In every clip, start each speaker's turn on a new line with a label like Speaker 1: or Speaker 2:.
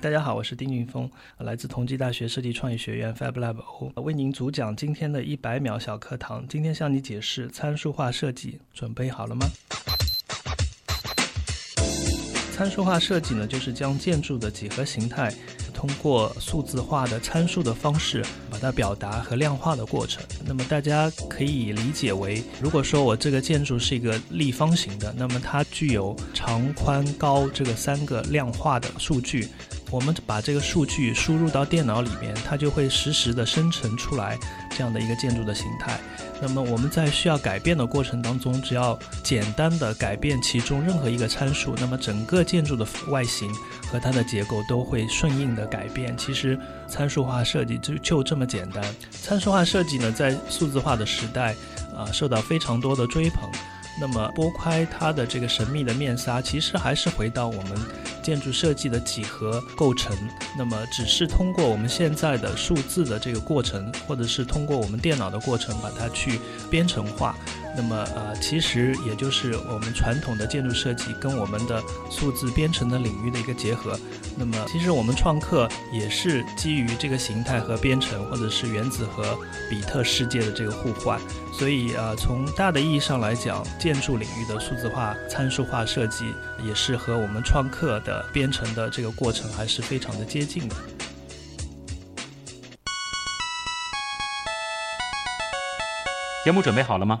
Speaker 1: 大家好，我是丁俊峰，来自同济大学设计创意学院 FabLab 为您主讲今天的一百秒小课堂。今天向你解释参数化设计，准备好了吗？参数化设计呢，就是将建筑的几何形态通过数字化的参数的方式把它表达和量化的过程。那么大家可以理解为，如果说我这个建筑是一个立方形的，那么它具有长、宽、高这个三个量化的数据。我们把这个数据输入到电脑里面，它就会实时的生成出来这样的一个建筑的形态。那么我们在需要改变的过程当中，只要简单的改变其中任何一个参数，那么整个建筑的外形和它的结构都会顺应的改变。其实参数化设计就就这么简单。参数化设计呢，在数字化的时代，啊，受到非常多的追捧。那么拨开它的这个神秘的面纱，其实还是回到我们建筑设计的几何构成。那么只是通过我们现在的数字的这个过程，或者是通过我们电脑的过程，把它去编程化。那么呃，其实也就是我们传统的建筑设计跟我们的数字编程的领域的一个结合。那么其实我们创客也是基于这个形态和编程，或者是原子和比特世界的这个互换。所以啊，从大的意义上来讲，建筑领域的数字化、参数化设计也是和我们创客的编程的这个过程还是非常的接近的。
Speaker 2: 节目准备好了吗？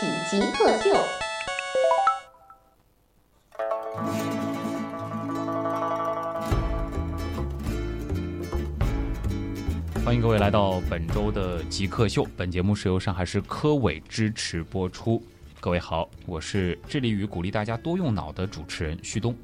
Speaker 3: 正在为您开启极客秀。
Speaker 2: 欢迎各位来到本周的极客秀。本节目是由上海市科委支持播出。各位好，我是致力于鼓励大家多用脑的主持人旭东。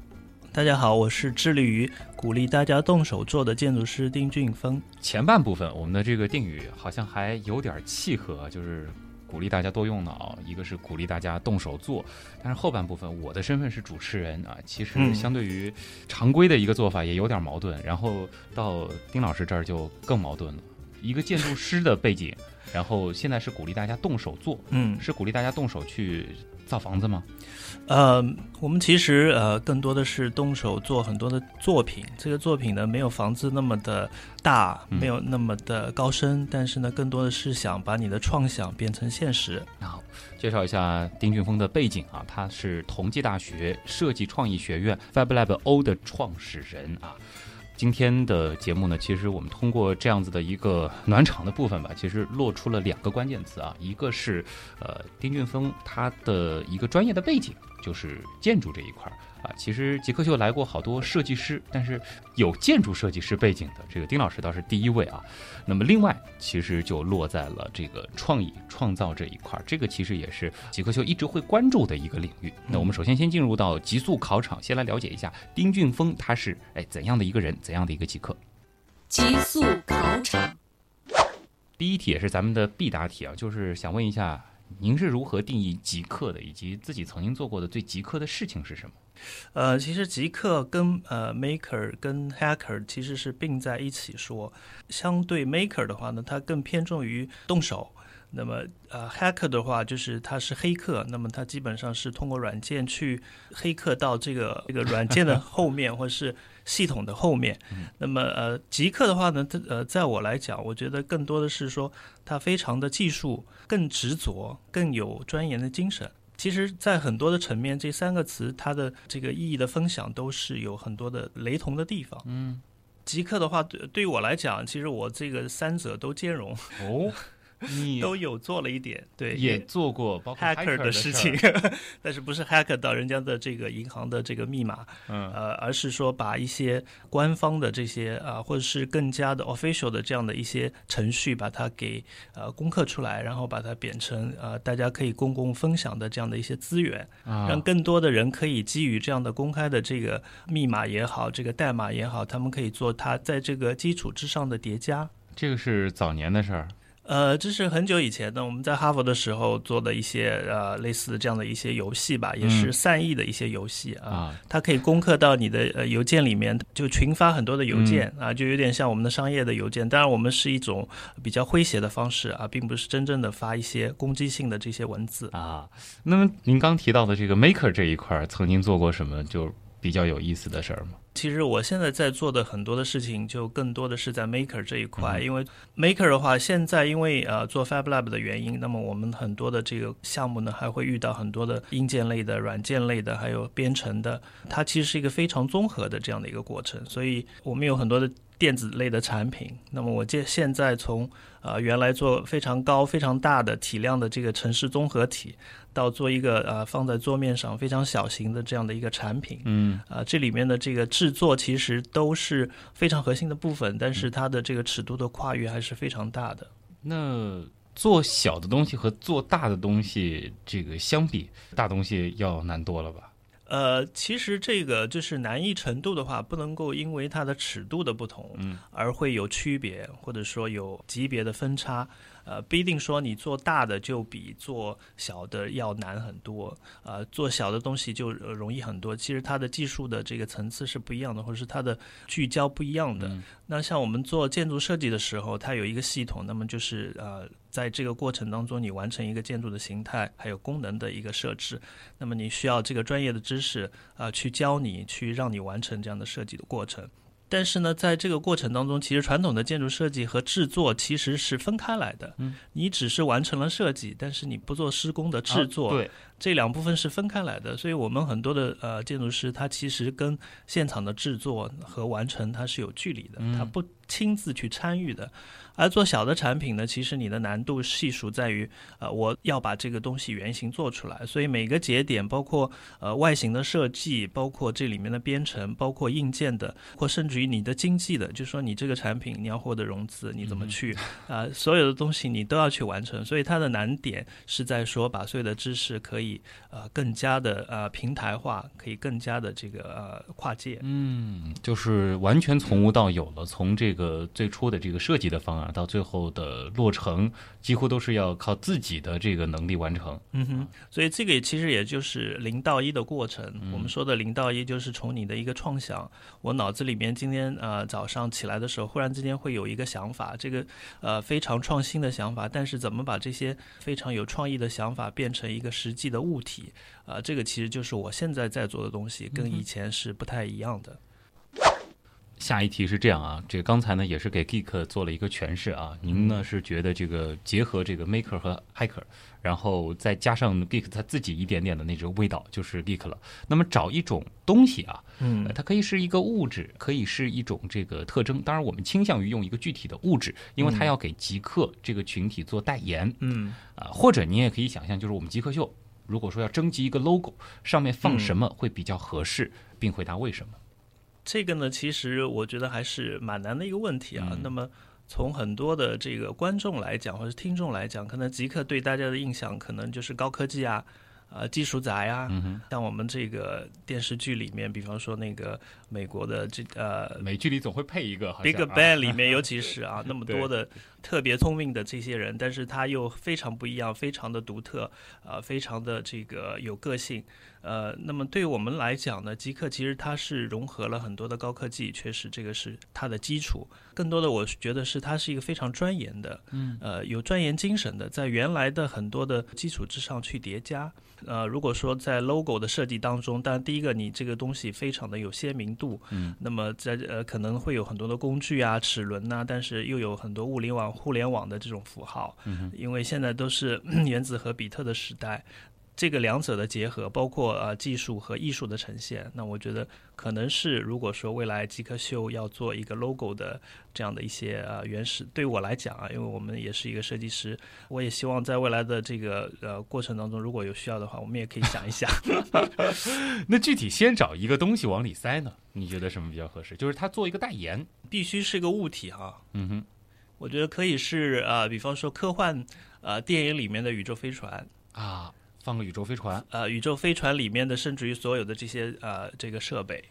Speaker 1: 大家好，我是致力于鼓励大家动手做的建筑师丁俊峰。
Speaker 2: 前半部分我们的这个定语好像还有点契合，就是鼓励大家多用脑，一个是鼓励大家动手做。但是后半部分我的身份是主持人啊，其实相对于常规的一个做法也有点矛盾。然后到丁老师这儿就更矛盾了，一个建筑师的背景，然后现在是鼓励大家动手做，
Speaker 1: 嗯，
Speaker 2: 是鼓励大家动手去造房子吗？
Speaker 1: 呃，我们其实呃更多的是动手做很多的作品。这个作品呢，没有房子那么的大，没有那么的高深，但是呢，更多的是想把你的创想变成现实。
Speaker 2: 好，介绍一下丁俊峰的背景啊，他是同济大学设计创意学院 FabLab O 的创始人啊。今天的节目呢，其实我们通过这样子的一个暖场的部分吧，其实落出了两个关键词啊，一个是呃丁俊峰他的一个专业的背景就是建筑这一块儿啊，其实极客秀来过好多设计师，但是有建筑设计师背景的这个丁老师倒是第一位啊。那么另外其实就落在了这个创意创造这一块儿，这个其实也是极客秀一直会关注的一个领域。那我们首先先进入到极速考场，先来了解一下丁俊峰他是哎怎样的一个人，怎样的一个极客。
Speaker 4: 极速考场，
Speaker 2: 第一题也是咱们的必答题啊，就是想问一下，您是如何定义极客的，以及自己曾经做过的最极客的事情是什么？
Speaker 1: 呃，其实极客跟呃 maker 跟 hacker 其实是并在一起说。相对 maker 的话呢，它更偏重于动手。那么呃 hacker 的话，就是它是黑客，那么它基本上是通过软件去黑客到这个这个软件的后面，或是系统的后面。那么呃极客的话呢，它呃在我来讲，我觉得更多的是说它非常的技术，更执着，更有钻研的精神。其实，在很多的层面，这三个词它的这个意义的分享都是有很多的雷同的地方。
Speaker 2: 嗯，
Speaker 1: 极客的话，对对于我来讲，其实我这个三者都兼容。
Speaker 2: 哦，你
Speaker 1: 都有做了一点，对，
Speaker 2: 也做过包括
Speaker 1: hacker
Speaker 2: 的
Speaker 1: 事情，但是不是 hacker 到人家的这个银行的这个密码，
Speaker 2: 嗯。
Speaker 1: 呃，而是说把一些官方的这些啊、或者是更加的 official 的这样的一些程序，把它给呃攻克出来，然后把它变成呃大家可以公共分享的这样的一些资源，
Speaker 2: 啊。
Speaker 1: 让更多的人可以基于这样的公开的这个密码也好，这个代码也好，他们可以做它在这个基础之上的叠加。
Speaker 2: 这个是早年的事儿，
Speaker 1: 呃，这是很久以前的，我们在哈佛的时候做的一些呃类似这样的一些游戏吧，也是
Speaker 2: 嗯
Speaker 1: 善意的一些游戏啊。
Speaker 2: 啊，
Speaker 1: 它可以攻克到你的呃邮件里面，就群发很多的邮件、
Speaker 2: 嗯
Speaker 1: 啊，就有点像我们的商业的邮件。当然，我们是一种比较诙谐的方式啊，并不是真正的发一些攻击性的这些文字。
Speaker 2: 啊，那么您刚提到的这个 Maker 这一块儿，曾经做过什么就比较有意思的事儿吗？
Speaker 1: 其实我现在在做的很多的事情，就更多的是在 Maker 这一块，
Speaker 2: 嗯
Speaker 1: 因为 Maker 的话，现在因为呃做 Fab Lab 的原因，那么我们很多的这个项目呢，还会遇到很多的硬件类的、软件类的，还有编程的，它其实是一个非常综合的这样的一个过程，所以我们有很多的电子类的产品。那么我现现在从呃原来做非常高、非常大的体量的这个城市综合体，到做一个呃放在桌面上非常小型的这样的一个产品。
Speaker 2: 嗯
Speaker 1: 啊，这里面的这个制作其实都是非常核心的部分，但是它的这个尺度的跨越还是非常大的。
Speaker 2: 那做小的东西和做大的东西，这个相比，大东西要难多了吧？
Speaker 1: 呃，其实这个就是难易程度的话，不能够因为它的尺度的不同，
Speaker 2: 嗯，
Speaker 1: 而会有区别，或者说有级别的分差。呃，不一定说你做大的就比做小的要难很多，呃，做小的东西就呃容易很多。其实它的技术的这个层次是不一样的，或者是它的聚焦不一样的。
Speaker 2: 嗯
Speaker 1: 那像我们做建筑设计的时候，它有一个系统，那么就是呃，在这个过程当中，你完成一个建筑的形态还有功能的一个设置，那么你需要这个专业的知识啊、呃去教你，去让你完成这样的设计的过程。但是呢，在这个过程当中，其实传统的建筑设计和制作其实是分开来的。
Speaker 2: 嗯，
Speaker 1: 你只是完成了设计，但是你不做施工的制作。
Speaker 2: 啊对，
Speaker 1: 这两部分是分开来的，所以我们很多的呃建筑师，他其实跟现场的制作和完成它是有距离的，他不亲自去参与的。而做小的产品呢，其实你的难度系数在于，呃，我要把这个东西原型做出来，所以每个节点，包括呃外形的设计，包括这里面的编程，包括硬件的，或甚至于你的经济的，就是说你这个产品你要获得融资，你怎么去啊、呃所有的东西你都要去完成，所以它的难点是在说把所有的知识可以呃更加的呃平台化，可以更加的这个呃跨界。
Speaker 2: 嗯，就是完全从无到有了，从这个最初的这个设计的方案到最后的落成，几乎都是要靠自己的这个能力完成。
Speaker 1: 嗯哼，所以这个也其实也就是零到一的过程。我们说的零到一，就是从你的一个创想，我脑子里面今天呃早上起来的时候，忽然之间会有一个想法，这个呃非常创新的想法，但是怎么把这些非常有创意的想法变成一个实际的物体，啊、这个其实就是我现在在做的东西，跟以前是不太一样的。
Speaker 2: 下一题是这样啊，这个刚才呢也是给 Geek 做了一个诠释啊。您呢是觉得这个结合这个 Maker 和 Hacker，然后再加上 Geek 他自己一点点的那种味道，就是 Geek 了。那么找一种东西啊，
Speaker 1: 嗯
Speaker 2: 呃它可以是一个物质，可以是一种这个特征。当然，我们倾向于用一个具体的物质，因为它要给极客这个群体做代言
Speaker 1: 嗯
Speaker 2: 啊、或者你也可以想象，就是我们极客秀，如果说要征集一个 logo，上面放什么会比较合适，并回答为什么。
Speaker 1: 这个呢，其实我觉得还是蛮难的一个问题啊。
Speaker 2: 嗯
Speaker 1: 那么从很多的这个观众来讲，或者听众来讲，可能极客对大家的印象可能就是高科技啊。呃，技术宅啊，像我们这个电视剧里面，比方说那个美国的这呃
Speaker 2: 美剧里总会配一个好像
Speaker 1: Big
Speaker 2: 啊
Speaker 1: Bang 里面，尤其 是啊那么多的特别聪明的这些人，但是他又非常不一样，非常的独特，呃，非常的这个有个性，呃，那么对我们来讲呢，极客其实它是融合了很多的高科技，确实这个是它的基础。更多的，我觉得是它是一个非常钻研的，
Speaker 2: 嗯，
Speaker 1: 呃，有钻研精神的，在原来的很多的基础之上去叠加。呃，如果说在 logo 的设计当中，当然第一个你这个东西非常的有鲜明度，
Speaker 2: 嗯，
Speaker 1: 那么在呃可能会有很多的工具啊、齿轮呐、但是又有很多物联网、互联网的这种符号，
Speaker 2: 嗯
Speaker 1: 因为现在都是 原子和比特的时代。这个两者的结合，包括呃技术和艺术的呈现，那我觉得可能是如果说未来极客秀要做一个 logo 的这样的一些呃原始，对我来讲啊，因为我们也是一个设计师，我也希望在未来的这个呃过程当中，如果有需要的话，我们也可以想一想。
Speaker 2: 那具体先找一个东西往里塞呢？你觉得什么比较合适？就是它做一个代言。
Speaker 1: 必须是个物体哈，
Speaker 2: 嗯哼，
Speaker 1: 我觉得可以是呃，比方说科幻呃电影里面的宇宙飞船，
Speaker 2: 啊，放个宇宙飞船，
Speaker 1: 呃，宇宙飞船里面的，甚至于所有的这些呃这个设备，
Speaker 2: 哦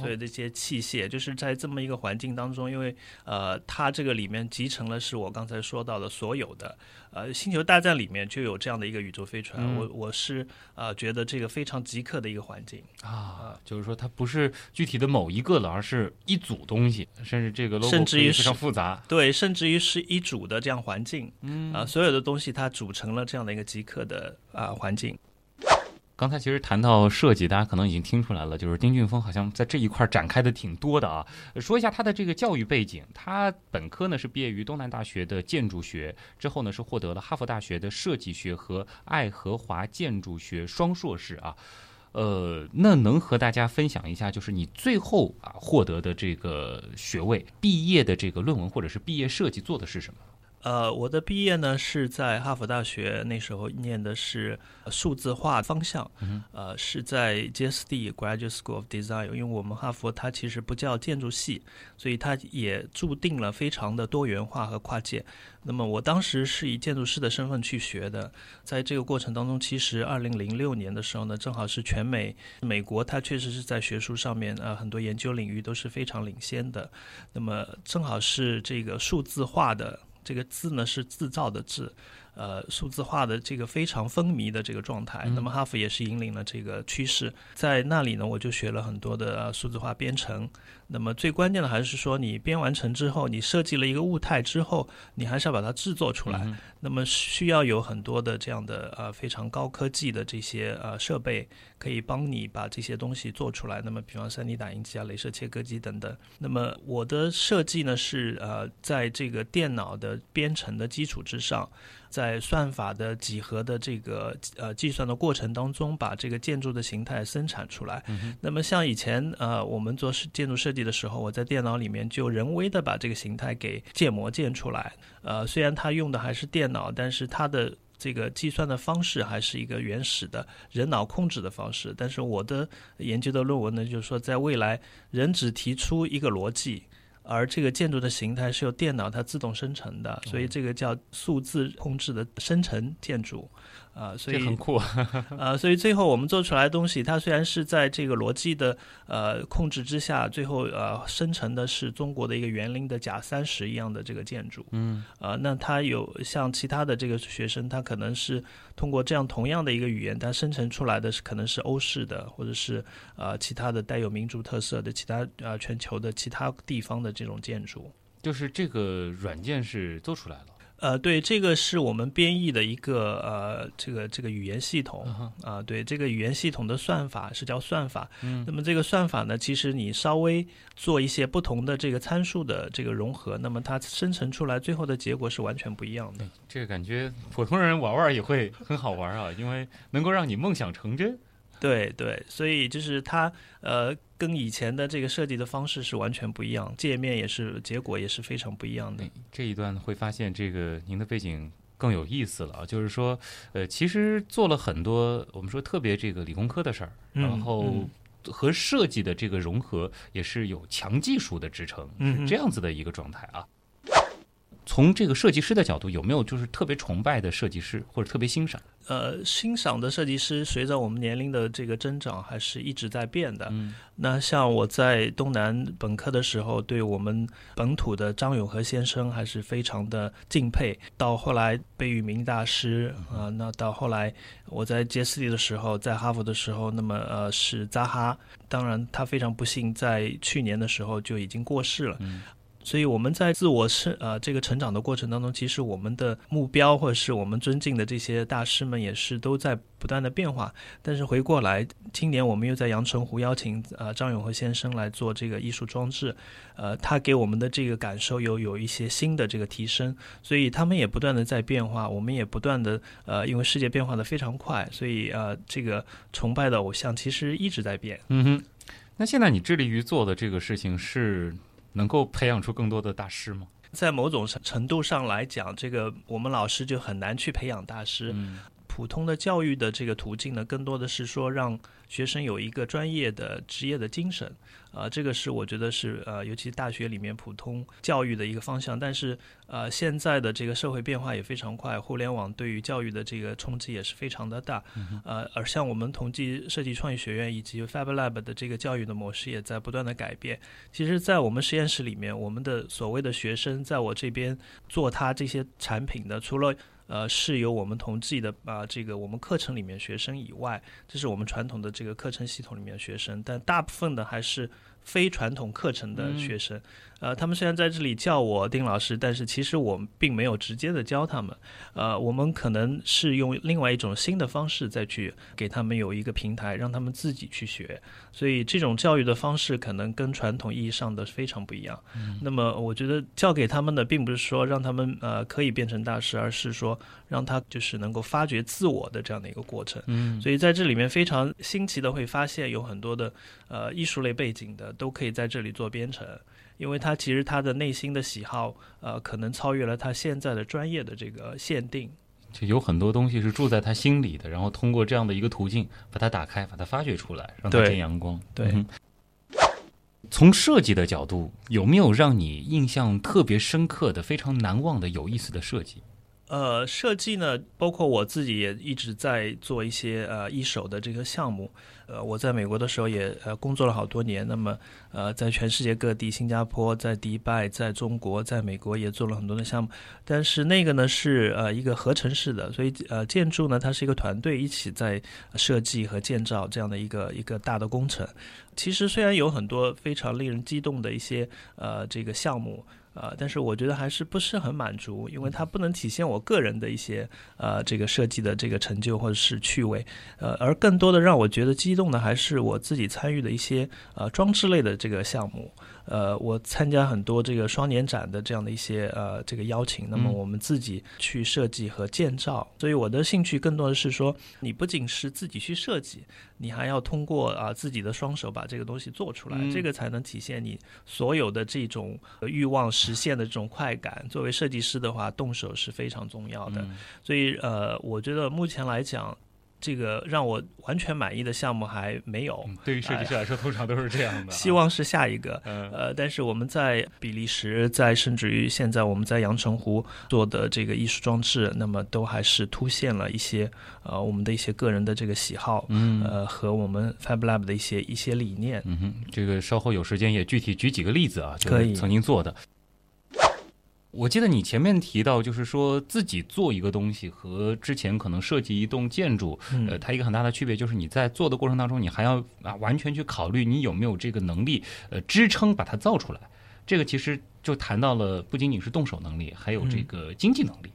Speaker 1: 所有这些器械，就是在这么一个环境当中，因为呃，它这个里面集成了是我刚才说到的所有的，呃，星球大战里面就有这样的一个宇宙飞船，
Speaker 2: 嗯
Speaker 1: 我我是呃觉得这个非常极客的一个环境，
Speaker 2: 啊，就是说它不是具体的某一个了，而是一组东西，甚至这个 logo
Speaker 1: 甚至于
Speaker 2: 非常复杂。
Speaker 1: 对，甚至于是一组的这样环境，
Speaker 2: 嗯
Speaker 1: 啊、所有的东西它组成了这样的一个极客的啊、环境。
Speaker 2: 刚才其实谈到设计，大家可能已经听出来了，就是丁俊峰好像在这一块展开的挺多的啊。说一下他的这个教育背景，他本科呢是毕业于东南大学的建筑学，之后呢是获得了哈佛大学的设计学和爱荷华建筑学双硕士啊。呃，那能和大家分享一下，就是你最后啊获得的这个学位，毕业的这个论文或者是毕业设计做的是什么？
Speaker 1: 呃，我的毕业呢是在哈佛大学，那时候念的是呃数字化方向，
Speaker 2: 嗯
Speaker 1: 呃，是在 GSD Graduate School of Design，因为我们哈佛它其实不叫建筑系，所以它也注定了非常的多元化和跨界。那么我当时是以建筑师的身份去学的，在这个过程当中，其实二零零六年的时候呢，正好是全美美国，它确实是在学术上面呃很多研究领域都是非常领先的。那么正好是这个数字化的。这个字呢是制造的制，呃，数字化的这个非常风靡的这个状态。
Speaker 2: 嗯
Speaker 1: 那么哈佛也是引领了这个趋势，在那里呢，我就学了很多的、呃、数字化编程。那么最关键的还是说，你编完成之后，你设计了一个物态之后，你还是要把它制作出来。
Speaker 2: 嗯
Speaker 1: 那么需要有很多的这样的呃非常高科技的这些呃设备，可以帮你把这些东西做出来。那么比方 3D 打印机啊、镭射切割机等等。那么我的设计呢是呃在这个电脑的编程的基础之上，在算法的几何的这个呃计算的过程当中，把这个建筑的形态生产出来。那么像以前呃我们做建筑设计的时候，我在电脑里面就人为的把这个形态给建模建出来。呃，虽然它用的还是电脑，但是它的这个计算的方式还是一个原始的人脑控制的方式。但是我的研究的论文呢，就是说在未来，人只提出一个逻辑。而这个建筑的形态是由电脑它自动生成的，所以这个叫数字控制的生成建筑，啊、所以
Speaker 2: 很酷。
Speaker 1: 呃，所以最后我们做出来的东西，它虽然是在这个逻辑的呃控制之下，最后呃生成的是中国的一个园林的假三十一样的这个建筑。
Speaker 2: 嗯，
Speaker 1: 呃，那它有像其他的这个学生，他可能是通过这样同样的一个语言，它生成出来的是可能是欧式的，或者是呃其他的带有民族特色的其他呃全球的其他地方的这种建筑。
Speaker 2: 就是这个软件是做出来了。
Speaker 1: 呃，对，这个是我们编译的一个呃，这个这个语言系统啊、对，这个语言系统的算法是叫算法。
Speaker 2: 嗯
Speaker 1: 那么这个算法呢，其实你稍微做一些不同的这个参数的这个融合，那么它生成出来最后的结果是完全不一样的。
Speaker 2: 这个感觉普通人玩玩也会很好玩啊，因为能够让你梦想成真。
Speaker 1: 对对，所以就是它呃，跟以前的这个设计的方式是完全不一样，界面也是结果也是非常不一样的。
Speaker 2: 哎这一段会发现，这个您的背景更有意思了啊，就是说，呃，其实做了很多我们说特别这个理工科的事儿，
Speaker 1: 嗯
Speaker 2: 然后
Speaker 1: 嗯
Speaker 2: 和设计的这个融合也是有强技术的支撑，是这样子的一个状态啊。从这个设计师的角度，有没有就是特别崇拜的设计师，或者特别欣赏？
Speaker 1: 呃，欣赏的设计师随着我们年龄的这个增长，还是一直在变的。
Speaker 2: 嗯
Speaker 1: 那像我在东南本科的时候，对我们本土的张永和先生还是非常的敬佩。到后来贝聿铭大师啊、那到后来我在杰斯利的时候，在哈佛的时候，那么呃是扎哈，当然他非常不幸在去年的时候就已经过世了。
Speaker 2: 嗯
Speaker 1: 所以我们在自我是呃这个成长的过程当中，其实我们的目标或者是我们尊敬的这些大师们也是都在不断的变化。但是回过来，今年我们又在阳澄湖邀请呃张永和先生来做这个艺术装置，呃，他给我们的这个感受有有一些新的这个提升，所以他们也不断的在变化，我们也不断的呃，因为世界变化的非常快，所以呃，这个崇拜的偶像其实一直在变。
Speaker 2: 嗯哼，那现在你致力于做的这个事情是能够培养出更多的大师吗？
Speaker 1: 在某种程程度上来讲，这个我们老师就很难去培养大师。
Speaker 2: 嗯
Speaker 1: 普通的教育的这个途径呢，更多的是说让学生有一个专业的职业的精神，呃，这个是我觉得是呃，尤其大学里面普通教育的一个方向。但是呃，现在的这个社会变化也非常快，互联网对于教育的这个冲击也是非常的大，呃，而像我们同济设计创意学院以及 Fab Lab 的这个教育的模式也在不断的改变。其实，在我们实验室里面，我们的所谓的学生在我这边做他这些产品的，除了呃，是由我们同济的啊、这个我们课程里面学生以外，这是我们传统的这个课程系统里面的学生，但大部分的还是非传统课程的学生。呃，他们虽然在这里叫我丁老师，但是其实我们并没有直接的教他们。呃，我们可能是用另外一种新的方式再去给他们有一个平台，让他们自己去学。所以这种教育的方式可能跟传统意义上的非常不一样。那么我觉得教给他们的并不是说让他们呃可以变成大师，而是说让他就是能够发掘自我的这样的一个过程。
Speaker 2: 嗯
Speaker 1: 所以在这里面非常新奇的会发现有很多的呃艺术类背景的都可以在这里做编程。因为他其实他的内心的喜好，呃，可能超越了他现在的专业的这个限定。
Speaker 2: 就有很多东西是住在他心里的，然后通过这样的一个途径把它打开，把它发掘出来，让它见阳光。
Speaker 1: 对
Speaker 2: 嗯从设计的角度，有没有让你印象特别深刻的、非常难忘的、有意思的设计？
Speaker 1: 呃，设计呢，包括我自己也一直在做一些呃一手的这个项目。呃，我在美国的时候也呃工作了好多年，那么呃在全世界各地，新加坡、在迪拜、在中国、在美国也做了很多的项目。但是那个呢是呃一个合成式的，所以呃建筑呢它是一个团队一起在设计和建造这样的一个一个大的工程。其实虽然有很多非常令人激动的一些呃这个项目。呃，但是我觉得还是不是很满足，因为它不能体现我个人的一些呃这个设计的这个成就或者是趣味，呃，而更多的让我觉得激动的还是我自己参与的一些呃装置类的这个项目。呃，我参加很多这个双年展的这样的一些呃这个邀请，那么
Speaker 2: 嗯
Speaker 1: 我们自己去设计和建造，所以我的兴趣更多的是说，你不仅是自己去设计，你还要通过啊、自己的双手把这个东西做出来，
Speaker 2: 嗯
Speaker 1: 这个才能体现你所有的这种呃欲望实现的这种快感。作为设计师的话，动手是非常重要的。
Speaker 2: 嗯
Speaker 1: 所以呃，我觉得目前来讲，这个让我完全满意的项目还没有。
Speaker 2: 嗯对于设计师来说，通常都是这样的啊。
Speaker 1: 希望是下一个，
Speaker 2: 嗯
Speaker 1: 呃，但是我们在比利时，在甚至于现在我们在阳澄湖做的这个艺术装置，那么都还是凸现了一些呃我们的一些个人的这个喜好，
Speaker 2: 嗯
Speaker 1: 呃和我们 Fab Lab 的一些一些理念。
Speaker 2: 嗯哼，这个稍后有时间也具体举几个例子啊，就是
Speaker 1: 可以
Speaker 2: 曾经做的。我记得你前面提到，就是说自己做一个东西和之前可能设计一栋建筑，
Speaker 1: 嗯
Speaker 2: 呃，它一个很大的区别就是你在做的过程当中，你还要啊完全去考虑你有没有这个能力，呃，支撑把它造出来。这个其实就谈到了不仅仅是动手能力，还有这个经济能力。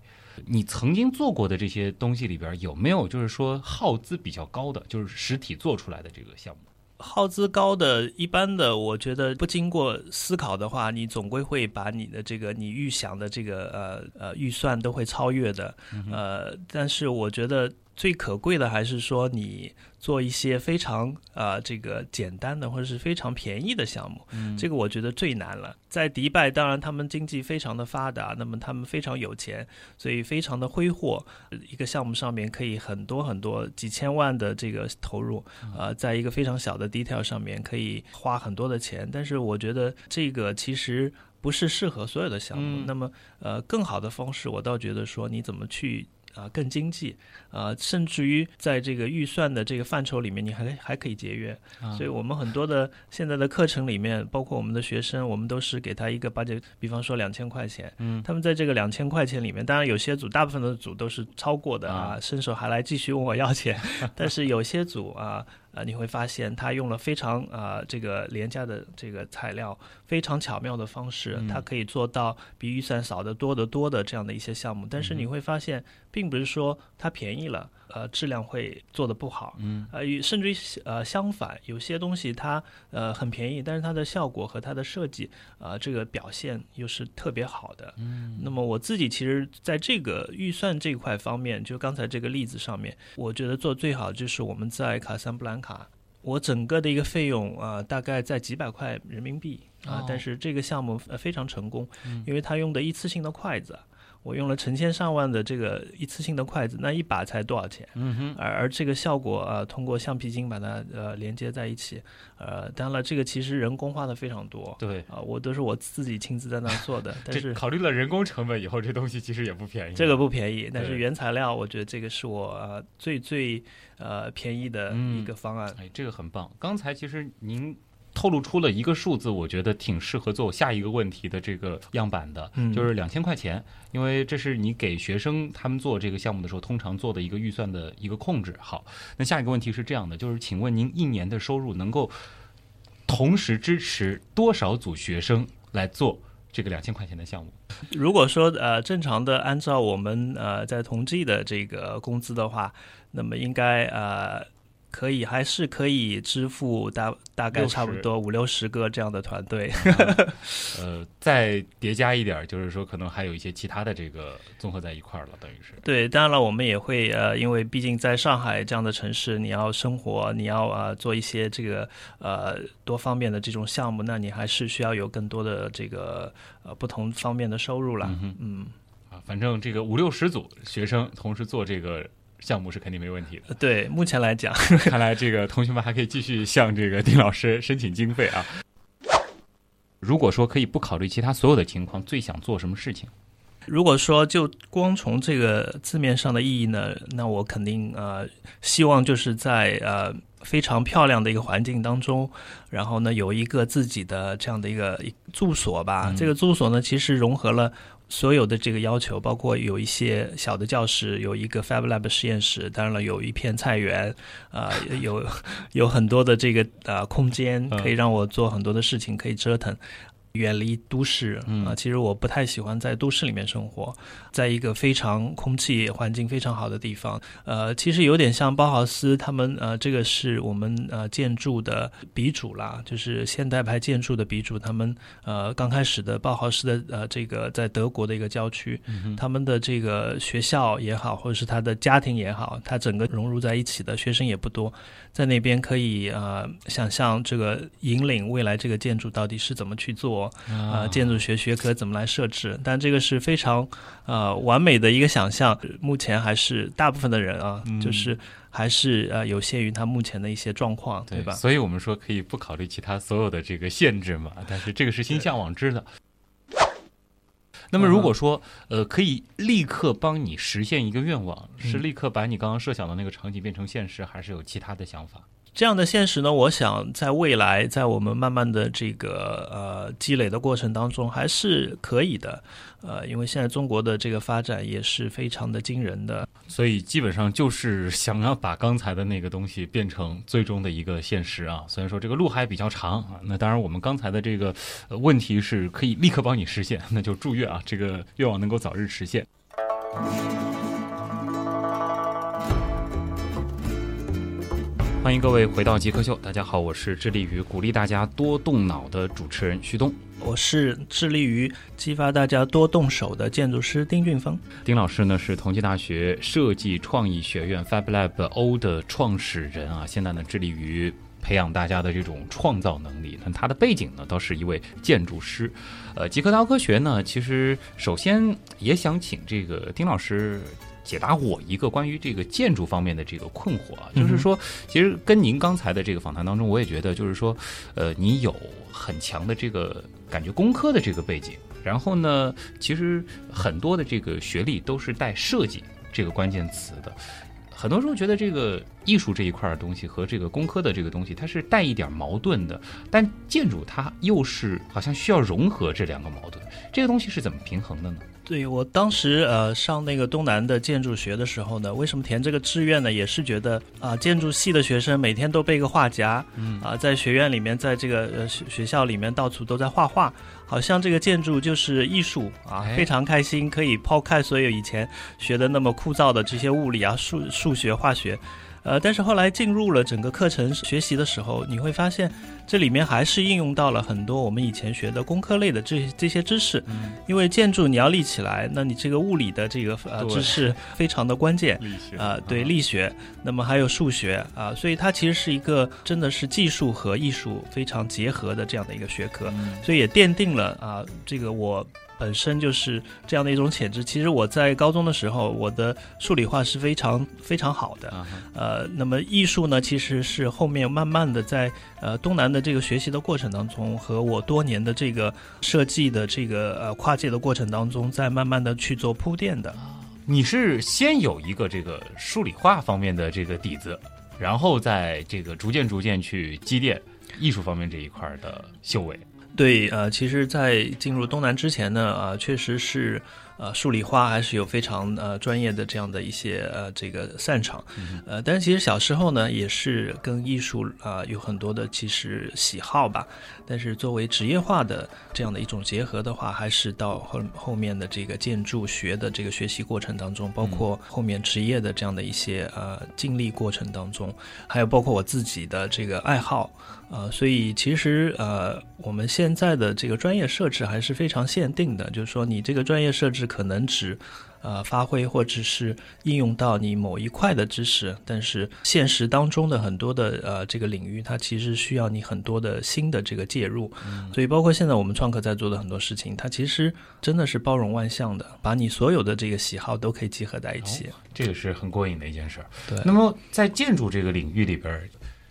Speaker 2: 你曾经做过的这些东西里边，有没有就是说耗资比较高的，就是实体做出来的这个项目？
Speaker 1: 耗资高的，一般的，我觉得不经过思考的话，你总归会把你的这个你预想的这个呃呃预算都会超越的。呃，但是我觉得最可贵的还是说你做一些非常呃这个简单的或者是非常便宜的项目，
Speaker 2: 嗯
Speaker 1: 这个我觉得最难了。在迪拜，当然他们经济非常的发达，那么他们非常有钱，所以非常的挥霍。一个项目上面可以很多很多几千万的这个投入，呃，在一个非常小的 detail 上面可以花很多的钱。但是我觉得这个其实不是适合所有的项目。
Speaker 2: 嗯
Speaker 1: 那么呃，更好的方式，我倒觉得说你怎么去。啊、更经济，啊，甚至于在这个预算的这个范畴里面，你还还可以节约。
Speaker 2: 啊
Speaker 1: 所以我们很多的现在的课程里面，包括我们的学生，我们都是给他一个 budget，比方说两千块钱，
Speaker 2: 嗯
Speaker 1: 他们在这个两千块钱里面，当然有些组，大部分的组都是超过的啊，
Speaker 2: 啊
Speaker 1: 伸手还来继续问我要钱，但是有些组啊。呃，你会发现它用了非常啊、这个廉价的这个材料，非常巧妙的方式，它可以做到比预算少得多得多的这样的一些项目。但是你会发现，并不是说它便宜了，呃，质量会做得不好。
Speaker 2: 嗯，
Speaker 1: 呃，与甚至于呃相反，有些东西它呃很便宜，但是它的效果和它的设计呃这个表现又是特别好的。嗯，那么我自己其实在这个预算这一块方面，就刚才这个例子上面，我觉得做最好就是我们在卡萨布兰卡。我整个的一个费用啊、呃大概在几百块人民币啊、
Speaker 2: 哦
Speaker 1: 但是这个项目呃非常成功，因为它用的一次性的筷子，我用了成千上万的这个一次性的筷子，那一把才多少钱？
Speaker 2: 嗯哼，
Speaker 1: 而而这个效果呃，通过橡皮筋把它呃连接在一起，呃，当然了，这个其实人工花的非常多
Speaker 2: 对，
Speaker 1: 啊、我都是我自己亲自在那做的，但是
Speaker 2: 考虑了人工成本以后，这东西其实也不便宜。
Speaker 1: 这个不便宜，但是原材料我觉得这个是我、呃、最最呃便宜的
Speaker 2: 嗯
Speaker 1: 一个方案。
Speaker 2: 哎，这个很棒。刚才其实您透露出了一个数字，我觉得挺适合做下一个问题的这个样板的，
Speaker 1: 嗯
Speaker 2: 就是两千块钱，因为这是你给学生他们做这个项目的时候通常做的一个预算的一个控制。好，那下一个问题是这样的，就是请问您一年的收入能够同时支持多少组学生来做这个两千块钱的项目？
Speaker 1: 如果说呃正常的按照我们呃在同济的这个工资的话，那么应该呃可以还是可以支付大大概差不多五六十个这样的团队。
Speaker 2: 呃，再叠加一点儿，就是说可能还有一些其他的这个综合在一块儿了，等于是。
Speaker 1: 对，当然了，我们也会呃，因为毕竟在上海这样的城市，你要生活，你要呃做一些这个呃多方面的这种项目，那你还是需要有更多的这个呃不同方面的收入了。
Speaker 2: 嗯
Speaker 1: 嗯，
Speaker 2: 啊，反正这个五六十组学生同时做这个项目是肯定没问题的。
Speaker 1: 对，目前来讲，
Speaker 2: 看来这个同学们还可以继续向这个丁老师申请经费啊。如果说可以不考虑其他所有的情况，最想做什么事情？
Speaker 1: 如果说就光从这个字面上的意义呢，那我肯定呃希望就是在呃非常漂亮的一个环境当中，然后呢有一个自己的这样的一个住所吧。
Speaker 2: 嗯
Speaker 1: 这个住所呢其实融合了。所有的这个要求，包括有一些小的教室，有一个 Fab Lab 实验室，当然了，有一片菜园，啊、有有很多的这个呃空间，
Speaker 2: 嗯
Speaker 1: 可以让我做很多的事情，可以折腾。远离都市啊、
Speaker 2: 嗯
Speaker 1: 其实我不太喜欢在都市里面生活，在一个非常空气环境非常好的地方。呃，其实有点像包豪斯他们呃，这个是我们呃建筑的鼻祖啦，就是现代派建筑的鼻祖。他们呃刚开始的包豪斯的呃这个在德国的一个郊区，他们的这个学校也好，或者是他的家庭也好，他整个融入在一起的学生也不多，在那边可以呃想象这个引领未来这个建筑到底是怎么去做。呃，建筑学学科怎么来设置？但这个是非常呃完美的一个想象。目前还是大部分的人啊，
Speaker 2: 嗯
Speaker 1: 就是还是呃有限于他目前的一些状况，对吧？
Speaker 2: 所以我们说可以不考虑其他所有的这个限制嘛，但是这个是心向往之的。那么如果说呃可以立刻帮你实现一个愿望，是
Speaker 1: 嗯
Speaker 2: 立刻把你刚刚设想的那个场景变成现实，还是有其他的想法？
Speaker 1: 这样的现实呢，我想在未来，在我们慢慢的这个呃积累的过程当中，还是可以的。呃，因为现在中国的这个发展也是非常的惊人的。
Speaker 2: 所以基本上就是想要把刚才的那个东西变成最终的一个现实啊。虽然说这个路还比较长啊，那当然我们刚才的这个问题是可以立刻帮你实现，那就祝愿啊这个愿望能够早日实现。欢迎各位回到极客秀，大家好，我是致力于鼓励大家多动脑的主持人徐东。
Speaker 1: 我是致力于激发大家多动手的建筑师丁俊峰。
Speaker 2: 丁老师呢是同济大学设计创意学院 Fab Lab O 的创始人啊，现在呢致力于培养大家的这种创造能力。那他的背景呢倒是一位建筑师。呃，极客刀科学呢，其实首先也想请这个丁老师。解答我一个关于这个建筑方面的这个困惑啊，就是说，其实跟您刚才的这个访谈当中，我也觉得就是说，呃，你有很强的这个感觉工科的这个背景，然后呢，其实很多的这个学历都是带设计这个关键词的。很多时候觉得这个艺术这一块的东西和这个工科的这个东西，它是带一点矛盾的，但建筑它又是好像需要融合这两个矛盾，这个东西是怎么平衡的呢？
Speaker 1: 对我当时呃上那个东南的建筑学的时候呢，为什么填这个志愿呢？也是觉得啊、建筑系的学生每天都背个画夹，
Speaker 2: 嗯
Speaker 1: 啊、在学院里面，在这个呃学学校里面到处都在画画，好像这个建筑就是艺术啊，
Speaker 2: 哎
Speaker 1: 非常开心，可以抛开所有以前学的那么枯燥的这些物理啊、数数学、化学。呃，但是后来进入了整个课程学习的时候，你会发现这里面还是应用到了很多我们以前学的工科类的这这些知识。
Speaker 2: 嗯，
Speaker 1: 因为建筑你要立起来，那你这个物理的这个呃知识 非常的关键。
Speaker 2: 力学
Speaker 1: 啊、对力学，那么还有数学啊、所以它其实是一个真的是技术和艺术非常结合的这样的一个学科，
Speaker 2: 嗯
Speaker 1: 所以也奠定了啊、这个我本身就是这样的一种潜质。其实我在高中的时候，我的数理化是非常非常好的，呃，那么艺术呢，其实是后面慢慢的在呃东南的这个学习的过程当中，和我多年的这个设计的这个呃跨界的过程当中，在慢慢的去做铺垫的。
Speaker 2: 你是先有一个这个数理化方面的这个底子，然后在这个逐渐逐渐去积淀艺术方面这一块儿的修为。
Speaker 1: 对，呃，其实，在进入东南之前呢，啊、确实是，呃，数理化还是有非常呃专业的这样的一些呃这个擅长，呃，但是其实小时候呢，也是跟艺术啊、有很多的其实喜好吧，但是作为职业化的这样的一种结合的话，还是到后后面的这个建筑学的这个学习过程当中，包括后面职业的这样的一些呃经历过程当中，还有包括我自己的这个爱好。呃，所以其实呃，我们现在的这个专业设置还是非常限定的，就是说你这个专业设置可能只呃发挥或者是应用到你某一块的知识，但是现实当中的很多的呃这个领域，它其实需要你很多的新的这个介入，所以包括现在我们创客在做的很多事情，它其实真的是包容万象的，把你所有的这个喜好都可以集合在一起。
Speaker 2: 这个是很过瘾的一件事儿。
Speaker 1: 对
Speaker 2: 那么在建筑这个领域里边，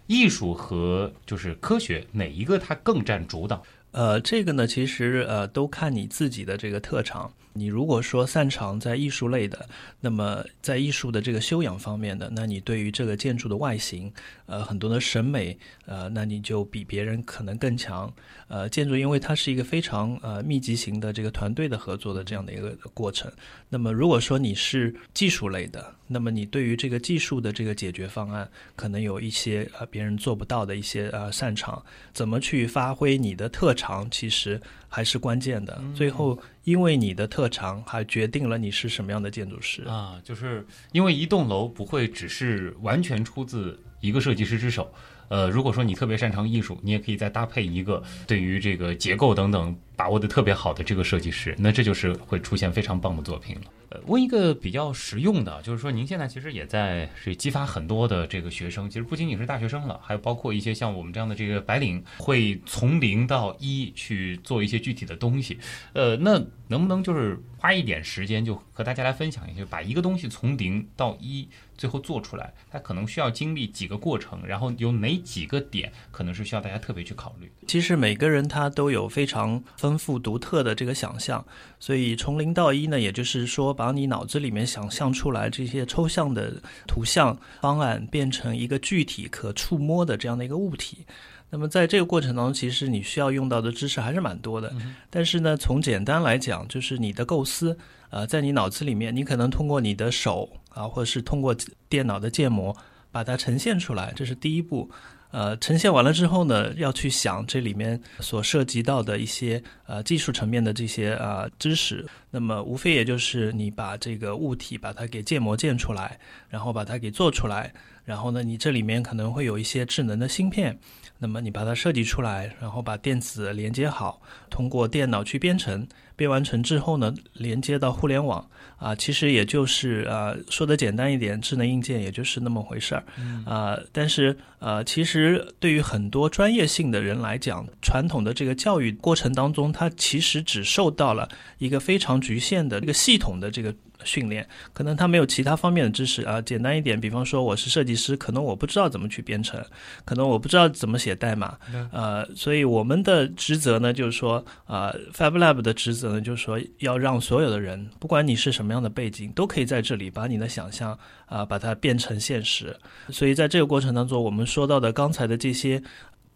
Speaker 2: 艺术和就是科学哪一个它更占主导？
Speaker 1: 呃，这个呢，其实呃都看你自己的这个特长。你如果说擅长在艺术类的，那么在艺术的这个修养方面的，那你对于这个建筑的外形，呃，很多的审美，呃，那你就比别人可能更强。呃，建筑因为它是一个非常呃密集型的这个团队的合作的这样的一个过程。那么如果说你是技术类的，那么你对于这个技术的这个解决方案，可能有一些呃别人做不到的一些呃擅长，怎么去发挥你的特长，其实还是关键的。最后，因为你的特长，还决定了你是什么样的建筑师。
Speaker 2: 啊，就是因为一栋楼不会只是完全出自一个设计师之手。呃，如果说你特别擅长艺术，你也可以再搭配一个对于这个结构等等把握的特别好的这个设计师，那这就是会出现非常棒的作品了。呃，问一个比较实用的，就是说您现在其实也在是激发很多的这个学生，其实不仅仅是大学生了，还有包括一些像我们这样的这个白领，会从零到一去做一些具体的东西。呃，那能不能就是花一点时间，就和大家来分享一下，把一个东西从零到一最后做出来，它可能需要经历几个过程，然后有哪几个点可能是需要大家特别去考虑。
Speaker 1: 其实每个人他都有非常丰富独特的这个想象，所以从零到一呢，也就是说把你脑子里面想象出来这些抽象的图像方案变成一个具体可触摸的这样的一个物体。那么在这个过程当中，其实你需要用到的知识还是蛮多的。但是呢，从简单来讲，就是你的构思，呃，在你脑子里面，你可能通过你的手啊，或者是通过电脑的建模把它呈现出来，这是第一步。呃，呈现完了之后呢，要去想这里面所涉及到的一些呃技术层面的这些呃知识。那么无非也就是你把这个物体把它给建模建出来，然后把它给做出来，然后呢，你这里面可能会有一些智能的芯片，那么你把它设计出来，然后把电子连接好，通过电脑去编程，编完成之后呢，连接到互联网啊，其实也就是呃说的简单一点，智能硬件也就是那么回事儿啊。但是呃，其实对于很多专业性的人来讲，传统的这个教育过程当中，它其实只受到了一个非常局限的这个系统的这个训练，可能他没有其他方面的知识啊。简单一点，比方说我是设计师，可能我不知道怎么去编程，可能我不知道怎么写代码，呃，所以我们的职责呢，就是说，呃，FabLab 的职责呢，就是说要让所有的人，不管你是什么样的背景，都可以在这里把你的想象啊，把它变成现实。所以在这个过程当中，我们说到的刚才的这些。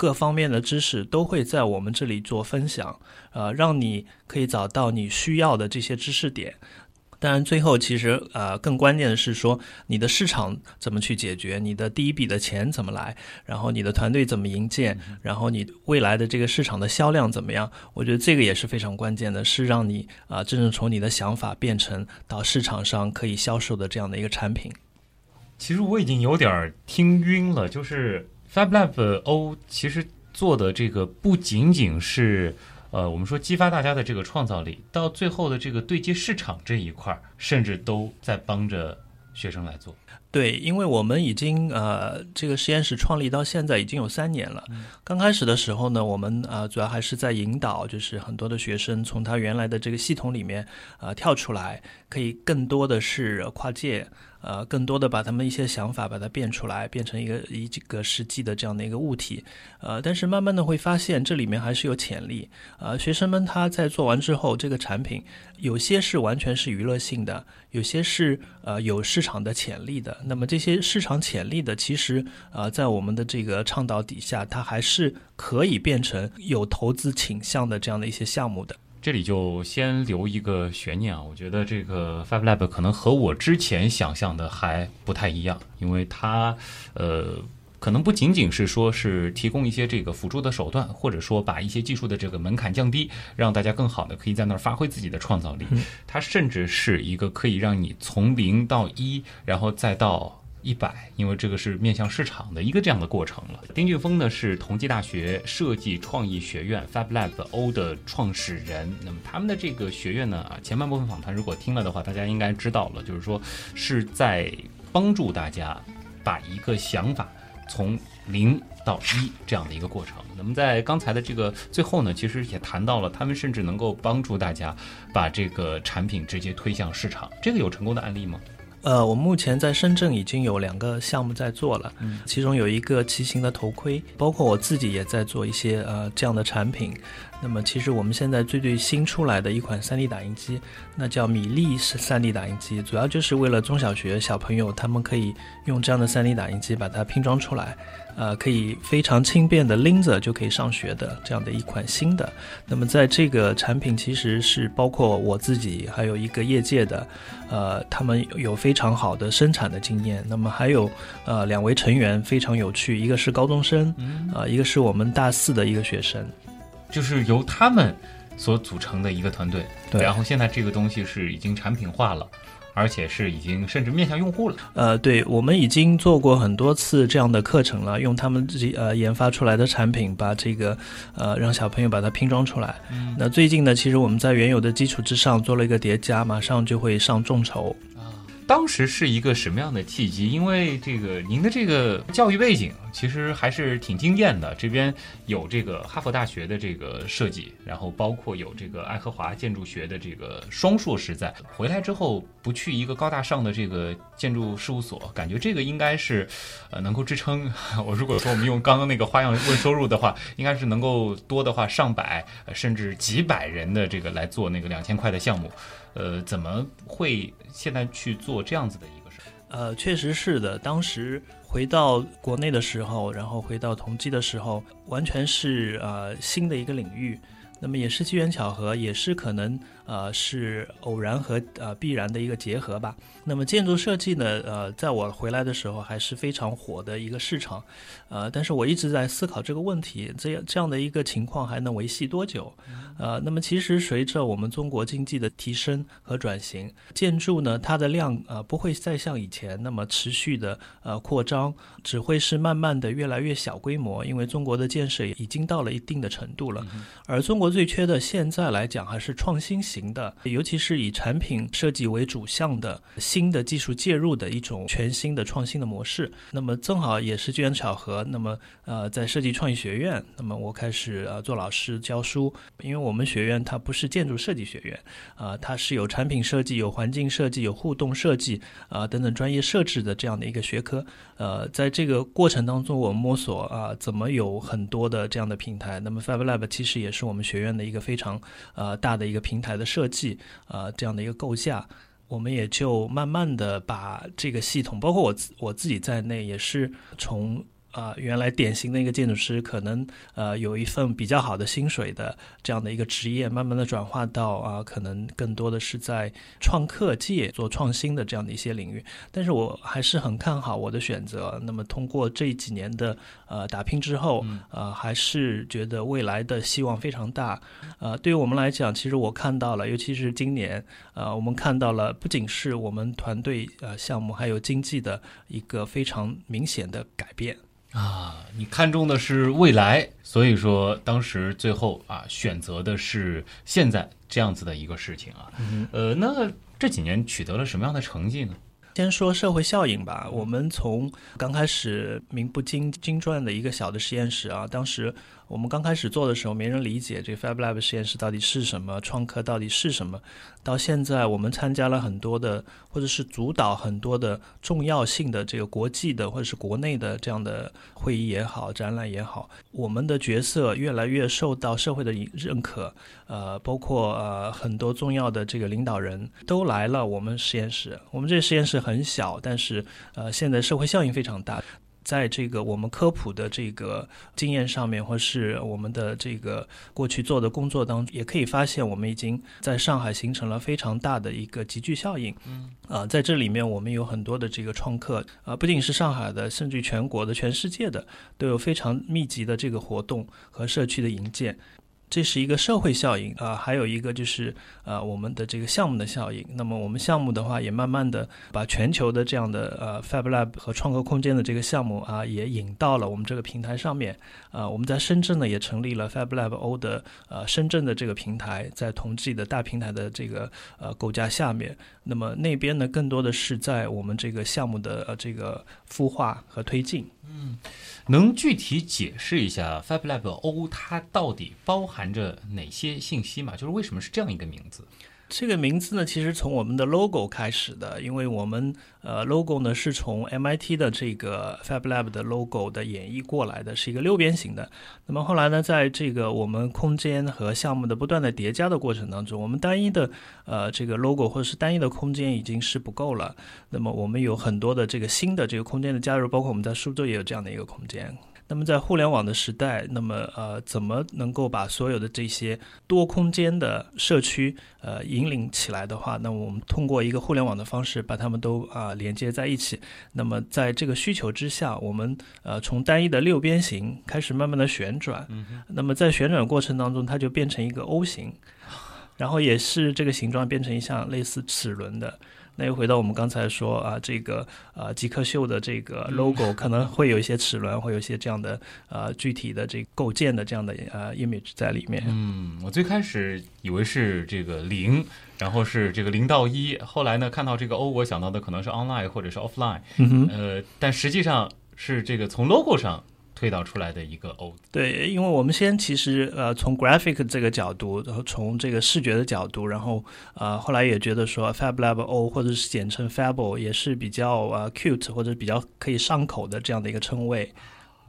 Speaker 1: 各方面的知识都会在我们这里做分享，呃，让你可以找到你需要的这些知识点。当然，最后其实呃更关键的是说，你的市场怎么去解决，你的第一笔的钱怎么来，然后你的团队怎么营建，然后你未来的这个市场的销量怎么样？我觉得这个也是非常关键的，是让你啊真正从你的想法变成到市场上可以销售的这样的一个产品。
Speaker 2: 其实我已经有点听晕了，就是。FabLab O 其实做的这个不仅仅是，呃，我们说激发大家的这个创造力，到最后的这个对接市场这一块，甚至都在帮着学生来做。
Speaker 1: 对，因为我们已经呃，这个实验室创立到现在已经有三年了。刚开始的时候呢，我们呃主要还是在引导，就是很多的学生从他原来的这个系统里面呃跳出来，可以更多的是跨界。呃，更多的把他们一些想法把它变出来，变成一个一个实际的这样的一个物体。呃，但是慢慢的会发现这里面还是有潜力。呃，学生们他在做完之后，这个产品有些是完全是娱乐性的，有些是呃有市场的潜力的。那么这些市场潜力的，其实呃在我们的这个倡导底下，它还是可以变成有投资倾向的这样的一些项目的。
Speaker 2: 这里就先留一个悬念啊，我觉得这个 FabLab 可能和我之前想象的还不太一样，因为它，呃，可能不仅仅是说是提供一些这个辅助的手段，或者说把一些技术的这个门槛降低，让大家更好的可以在那儿发挥自己的创造力，它甚至是一个可以让你从零到一，然后再到。一百，因为这个是面向市场的一个这样的过程了。丁俊峰呢是同济大学设计创意学院 FabLab O 的创始人。那么他们的这个学院呢，啊，前半部分访谈如果听了的话，大家应该知道了，就是说是在帮助大家把一个想法从零到一这样的一个过程。那么在刚才的这个最后呢，其实也谈到了，他们甚至能够帮助大家把这个产品直接推向市场。这个有成功的案例吗？
Speaker 1: 呃，我目前在深圳已经有两个项目在做了，其中有一个骑行的头盔，包括我自己也在做一些呃这样的产品。那么，其实我们现在最最新出来的一款 3D 打印机，那叫米粒是 3D 打印机，主要就是为了中小学小朋友，他们可以用这样的 3D 打印机把它拼装出来，呃，可以非常轻便的拎着就可以上学的这样的一款新的。那么，在这个产品其实是包括我自己，还有一个业界的，呃，他们有非常好的生产的经验。那么还有呃两位成员非常有趣，一个是高中生，啊，一个是我们大四的一个学生。
Speaker 2: 就是由他们所组成的一个团队，
Speaker 1: 对。
Speaker 2: 然后现在这个东西是已经产品化了，而且是已经甚至面向用户了。
Speaker 1: 呃，对，我们已经做过很多次这样的课程了，用他们自己呃研发出来的产品，把这个呃让小朋友把它拼装出来。那最近呢，其实我们在原有的基础之上做了一个叠加，马上就会上众筹。
Speaker 2: 当时是一个什么样的契机？因为这个您的这个教育背景其实还是挺惊艳的。这边有这个哈佛大学的这个设计，然后包括有这个爱荷华建筑学的这个双硕士在。回来之后不去一个高大上的这个建筑事务所，感觉这个应该是，呃，能够支撑 我。如果说我们用刚刚那个花样问收入的话，应该是能够多的话上百甚至几百人的这个来做那个两千块的项目。呃，怎么会现在去做这样子的一个事儿？
Speaker 1: 呃，确实是的。当时回到国内的时候，然后回到同济的时候，完全是呃新的一个领域。那么也是机缘巧合，也是可能。呃，是偶然和呃必然的一个结合吧。那么建筑设计呢，呃，在我回来的时候还是非常火的一个市场，呃，但是我一直在思考这个问题，这样这样的一个情况还能维系多久？呃，那么其实随着我们中国经济的提升和转型，建筑呢，它的量呃不会再像以前那么持续的呃扩张，只会是慢慢的越来越小规模，因为中国的建设已经到了一定的程度了。而中国国最缺的，现在来讲还是创新型的，尤其是以产品设计为主项的新的技术介入的一种全新的创新的模式。那么正好也是机缘巧合，那么呃，在设计创意学院，那么我开始呃做老师教书，因为我们学院它不是建筑设计学院，啊、它是有产品设计、有环境设计、有互动设计啊、等等专业设置的这样的一个学科。呃，在这个过程当中，我摸索啊、怎么有很多的这样的平台。那么 Fab Lab 其实也是我们学院的一个非常呃大的一个平台的设计，呃这样的一个构架。我们也就慢慢的把这个系统，包括我我自己在内，也是从啊、原来典型的一个建筑师，可能呃有一份比较好的薪水的这样的一个职业，慢慢的转化到啊、可能更多的是在创客界做创新的这样的一些领域。但是我还是很看好我的选择。那么通过这几年的呃打拼之后，呃，还是觉得未来的希望非常大。呃，对于我们来讲，其实我看到了，尤其是今年，呃，我们看到了不仅是我们团队呃项目，还有经济的一个非常明显的改变。
Speaker 2: 啊，你看中的是未来，所以说当时最后啊选择的是现在这样子的一个事情啊。呃，那这几年取得了什么样的成绩呢？
Speaker 1: 先说社会效应吧。我们从刚开始名不经经传的一个小的实验室啊，当时我们刚开始做的时候，没人理解这个 Fab Lab 实验室到底是什么，创客到底是什么。到现在，我们参加了很多的，或者是主导很多的重要性的这个国际的或者是国内的这样的会议也好，展览也好，我们的角色越来越受到社会的认可。呃，包括呃很多重要的这个领导人都来了我们实验室。我们这个实验室很小，但是呃现在社会效应非常大。在这个我们科普的这个经验上面，或是我们的这个过去做的工作当中，也可以发现，我们已经在上海形成了非常大的一个集聚效应。嗯，啊、在这里面我们有很多的这个创客，啊、不仅是上海的，甚至全国的、全世界的，都有非常密集的这个活动和社区的营建。这是一个社会效应啊、还有一个就是呃我们的这个项目的效应。那么我们项目的话，也慢慢的把全球的这样的呃 Fab Lab 和创客空间的这个项目啊，也引到了我们这个平台上面。啊、我们在深圳呢也成立了 Fab Lab O 的呃深圳的这个平台，在同济的大平台的这个呃构架下面。那么那边呢，更多的是在我们这个项目的呃这个孵化和推进。
Speaker 2: 嗯能具体解释一下 FabLab O 它到底包含含着哪些信息嘛？就是为什么是这样一个名字？
Speaker 1: 这个名字呢，其实从我们的 logo 开始的，因为我们呃 logo 呢是从 MIT 的这个 Fab Lab 的 logo 的演绎过来的，是一个六边形的。那么后来呢，在这个我们空间和项目的不断的叠加的过程当中，我们单一的呃这个 logo 或者是单一的空间已经是不够了。那么我们有很多的这个新的这个空间的加入，包括我们在苏州也有这样的一个空间。那么在互联网的时代，那么呃，怎么能够把所有的这些多空间的社区呃引领起来的话，那么我们通过一个互联网的方式把它们都啊、连接在一起。那么在这个需求之下，我们呃从单一的六边形开始慢慢的旋转，那么在旋转过程当中，它就变成一个 O 型，然后也是这个形状变成一项类似齿轮的。那又回到我们刚才说啊，这个呃极客秀的这个 logo 可能会有一些齿轮，会有一些这样的呃具体的这个构建的这样的呃 image 在里面。
Speaker 2: 嗯，我最开始以为是这个零，然后是这个零到一，后来呢看到这个 O，我想到的可能是 online 或者是 offline，
Speaker 1: 嗯哼，
Speaker 2: 呃，但实际上是这个从 logo 上推导出来的一个 O。
Speaker 1: 对，因为我们先其实呃从 graphic 这个角度，然后从这个视觉的角度，然后呃后来也觉得说 Fab Lab O 或者是简称 Fable 也是比较呃 cute 或者比较可以上口的这样的一个称谓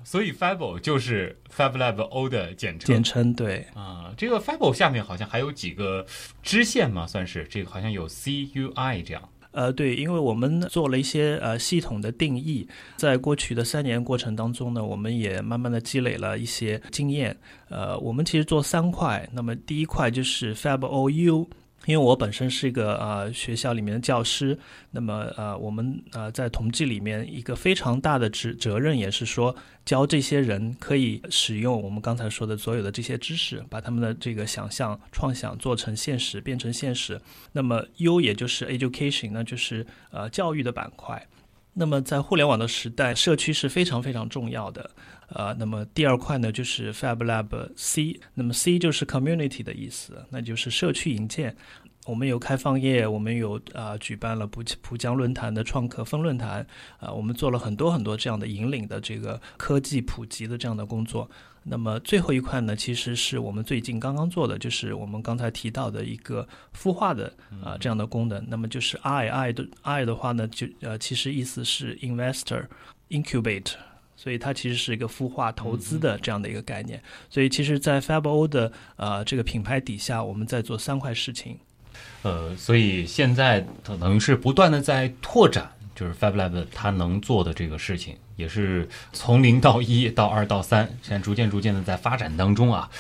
Speaker 2: 所以 Fable 就是 FabLab O 的简称。
Speaker 1: 简称。对，
Speaker 2: 啊，这个 Fable 下面好像还有几个支线嘛，算是这个好像有 C U I 这样。
Speaker 1: 呃，对，因为我们做了一些呃系统的定义，在过去的三年过程当中呢，我们也慢慢的积累了一些经验。呃，我们其实做三块，那么第一块就是 Fab O U。因为我本身是一个呃学校里面的教师，那么呃我们呃在统计里面一个非常大的职责任也是说教这些人可以使用我们刚才说的所有的这些知识，把他们的这个想象、创想做成现实，变成现实。那么 U 也就是 education，那就是呃教育的板块。那么在互联网的时代，社区是非常非常重要的。呃，那么第二块呢，就是 Fab Lab C，那么 C 就是 community 的意思，那就是社区营建。我们有开放业，我们有啊、举办了浦浦江论坛的创客分论坛，啊、我们做了很多很多这样的引领的这个科技普及的这样的工作。那么最后一块呢，其实是我们最近刚刚做的，就是我们刚才提到的一个孵化的啊、这样的功能。那么就是 I I 的 I 的话呢，就呃其实意思是 investor incubate。所以它其实是一个孵化投资的这样的一个概念，所以其实，在 Fabo 的呃这个品牌底下，我们在做三块事情。
Speaker 2: 呃，所以现在等等于是不断的在拓展，就是 Fab Lab 它能做的这个事情，也是从零到一到二到三，现在逐渐逐渐的在发展当中啊。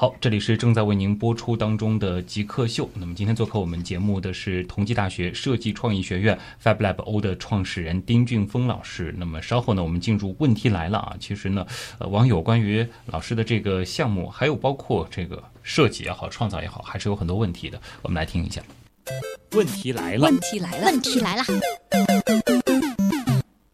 Speaker 2: 好，这里是正在为您播出当中的极客秀。那么今天做客我们节目的是同济大学设计创意学院 Fab Lab O 的创始人丁俊峰老师。那么稍后呢，我们进入问题来了啊。其实呢，呃，网友关于老师的这个项目，还有包括这个设计也好、创造也好，还是有很多问题的。我们来听一下。问题来了，
Speaker 4: 问题来了，
Speaker 5: 问题来了，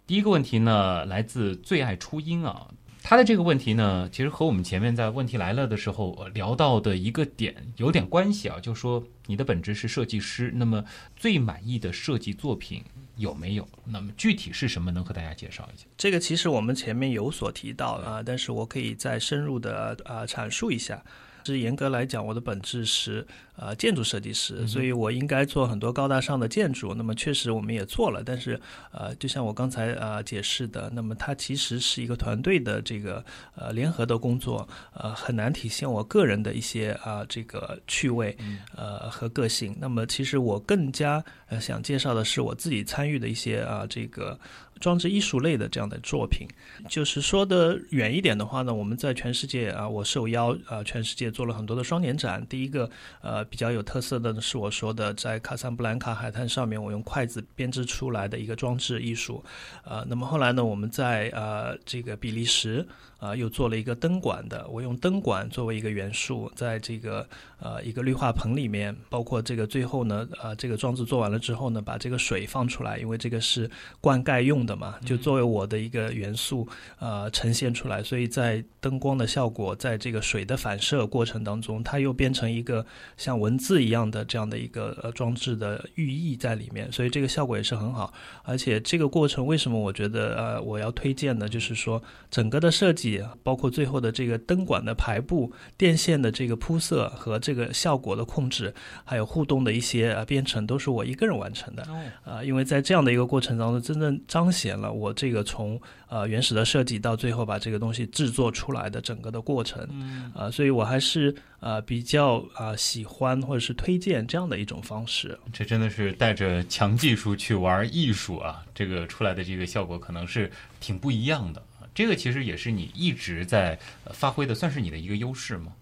Speaker 2: 第一个问题呢，来自最爱初音啊。他的这个问题呢，其实和我们前面在问题来了的时候聊到的一个点有点关系啊，就说你的本职是设计师，那么最满意的设计作品有没有？那么具体是什么？能和大家介绍一下？
Speaker 1: 这个其实我们前面有所提到啊，但是我可以再深入的啊阐述一下。是严格来讲，我的本质是呃建筑设计师，所以我应该做很多高大上的建筑。那么确实我们也做了，但是呃，就像我刚才呃解释的，那么它其实是一个团队的这个呃联合的工作，呃很难体现我个人的一些啊、这个趣味呃和个性。那么其实我更加呃想介绍的是我自己参与的一些啊、这个。装置艺术类的这样的作品，就是说的远一点的话呢，我们在全世界啊，我受邀啊，全世界做了很多的双年展。第一个呃比较有特色的是我说的，在卡萨布兰卡海滩上面，我用筷子编织出来的一个装置艺术。呃，那么后来呢，我们在呃这个比利时啊、又做了一个灯管的，我用灯管作为一个元素，在这个呃一个绿化棚里面，包括这个最后呢，呃这个装置做完了之后呢，把这个水放出来，因为这个是灌溉用的嘛，就作为我的一个元素呃呈现出来，所以在灯光的效果，在这个水的反射过程当中，它又变成一个像文字一样的这样的一个呃装置的寓意在里面，所以这个效果也是很好。而且这个过程为什么我觉得呃我要推荐呢？就是说整个的设计，包括最后的这个灯管的排布、电线的这个铺设和这个效果的控制，还有互动的一些啊编程，都是我一个人完成的。啊、因为在这样的一个过程当中，真正彰显了我这个从呃原始的设计到最后把这个东西制作出来的整个的过程，嗯，啊、所以我还是呃比较啊、喜欢或者是推荐这样的一种方式。
Speaker 2: 这真的是带着强技术去玩艺术啊，这个出来的这个效果可能是挺不一样的。这个其实也是你一直在呃发挥的，算是你的一个优势吗？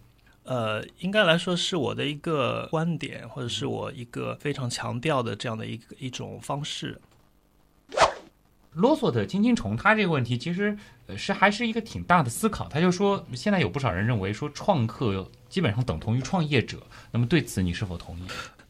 Speaker 1: 呃，应该来说是我的一个观点，或者是我一个非常强调的这样的一个一种方式。
Speaker 2: 啰嗦的金金虫，他这个问题其实呃是还是一个挺大的思考。他就说，现在有不少人认为说创客基本上等同于创业者，那么对此你是否同意？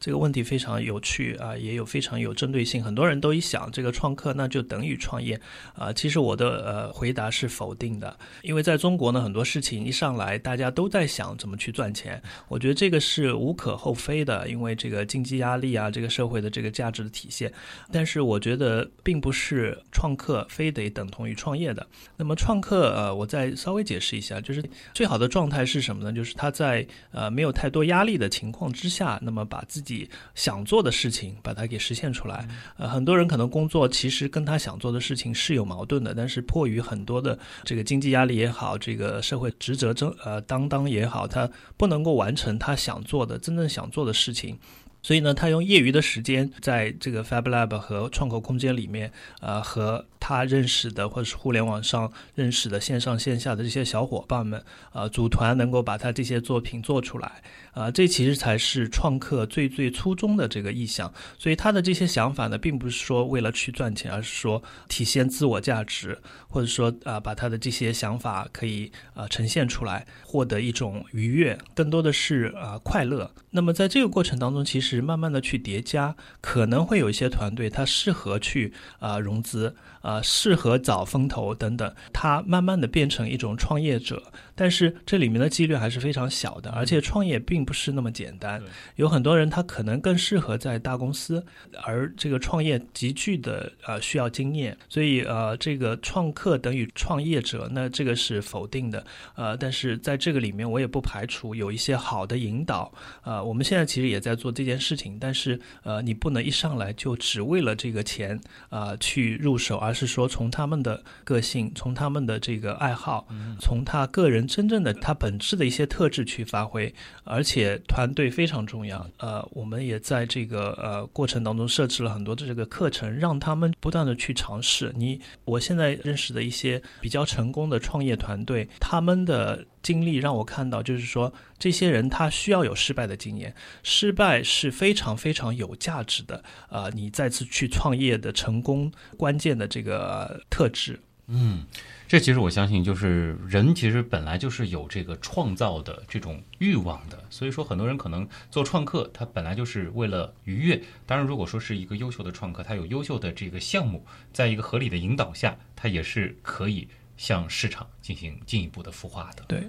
Speaker 1: 这个问题非常有趣啊，也有非常有针对性。很多人都一想，这个创客那就等于创业啊。其实我的呃回答是否定的，因为在中国呢，很多事情一上来，大家都在想怎么去赚钱。我觉得这个是无可厚非的，因为这个经济压力啊，这个社会的这个价值的体现。但是我觉得并不是创客非得等同于创业的。那么创客呃，我再稍微解释一下，就是最好的状态是什么呢？就是他在呃没有太多压力的情况之下，那么把自己想做的事情把它给实现出来。呃，很多人可能工作其实跟他想做的事情是有矛盾的，但是迫于很多的这个经济压力也好，这个社会职责争呃当当也好，他不能够完成他想做的真正想做的事情。所以呢，他用业余的时间，在这个 Fab Lab 和创客空间里面，呃，和他认识的或者是互联网上认识的线上线下的这些小伙伴们，呃，组团能够把他这些作品做出来，啊，这其实才是创客最最初衷的这个意向。所以他的这些想法呢，并不是说为了去赚钱，而是说体现自我价值，或者说啊，把他的这些想法可以啊呈现出来，获得一种愉悦，更多的是啊快乐。那么在这个过程当中，其实慢慢的去叠加，可能会有一些团队它适合去啊融资。啊，适合找风投等等，他慢慢的变成一种创业者，但是这里面的几率还是非常小的，而且创业并不是那么简单，有很多人他可能更适合在大公司，而这个创业极具的呃需要经验，所以呃这个创客等于创业者，那这个是否定的，呃，但是在这个里面我也不排除有一些好的引导，呃，我们现在其实也在做这件事情，但是呃你不能一上来就只为了这个钱啊去入手，而是说从他们的个性，从他们的这个爱好，从他个人真正的他本质的一些特质去发挥，而且团队非常重要。呃，我们也在这个呃过程当中设置了很多的这个课程，让他们不断的去尝试。你我现在认识的一些比较成功的创业团队，他们的经历让我看到，就是说这些人他需要有失败的经验，失败是非常非常有价值的。呃，你再次去创业的成功关键的这个特质。
Speaker 2: 嗯，这其实我相信，就是人其实本来就是有这个创造的这种欲望的，所以说很多人可能做创客，他本来就是为了愉悦。当然，如果说是一个优秀的创客，他有优秀的这个项目，在一个合理的引导下，他也是可以向市场进行进一步的孵化的。
Speaker 1: 对。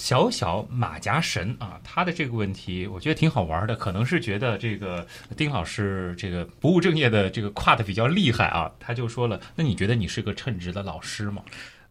Speaker 2: 小小马甲神啊，他的这个问题我觉得挺好玩的，可能是觉得这个丁老师这个不务正业的这个跨的比较厉害啊，他就说了，那你觉得你是个称职的老师吗？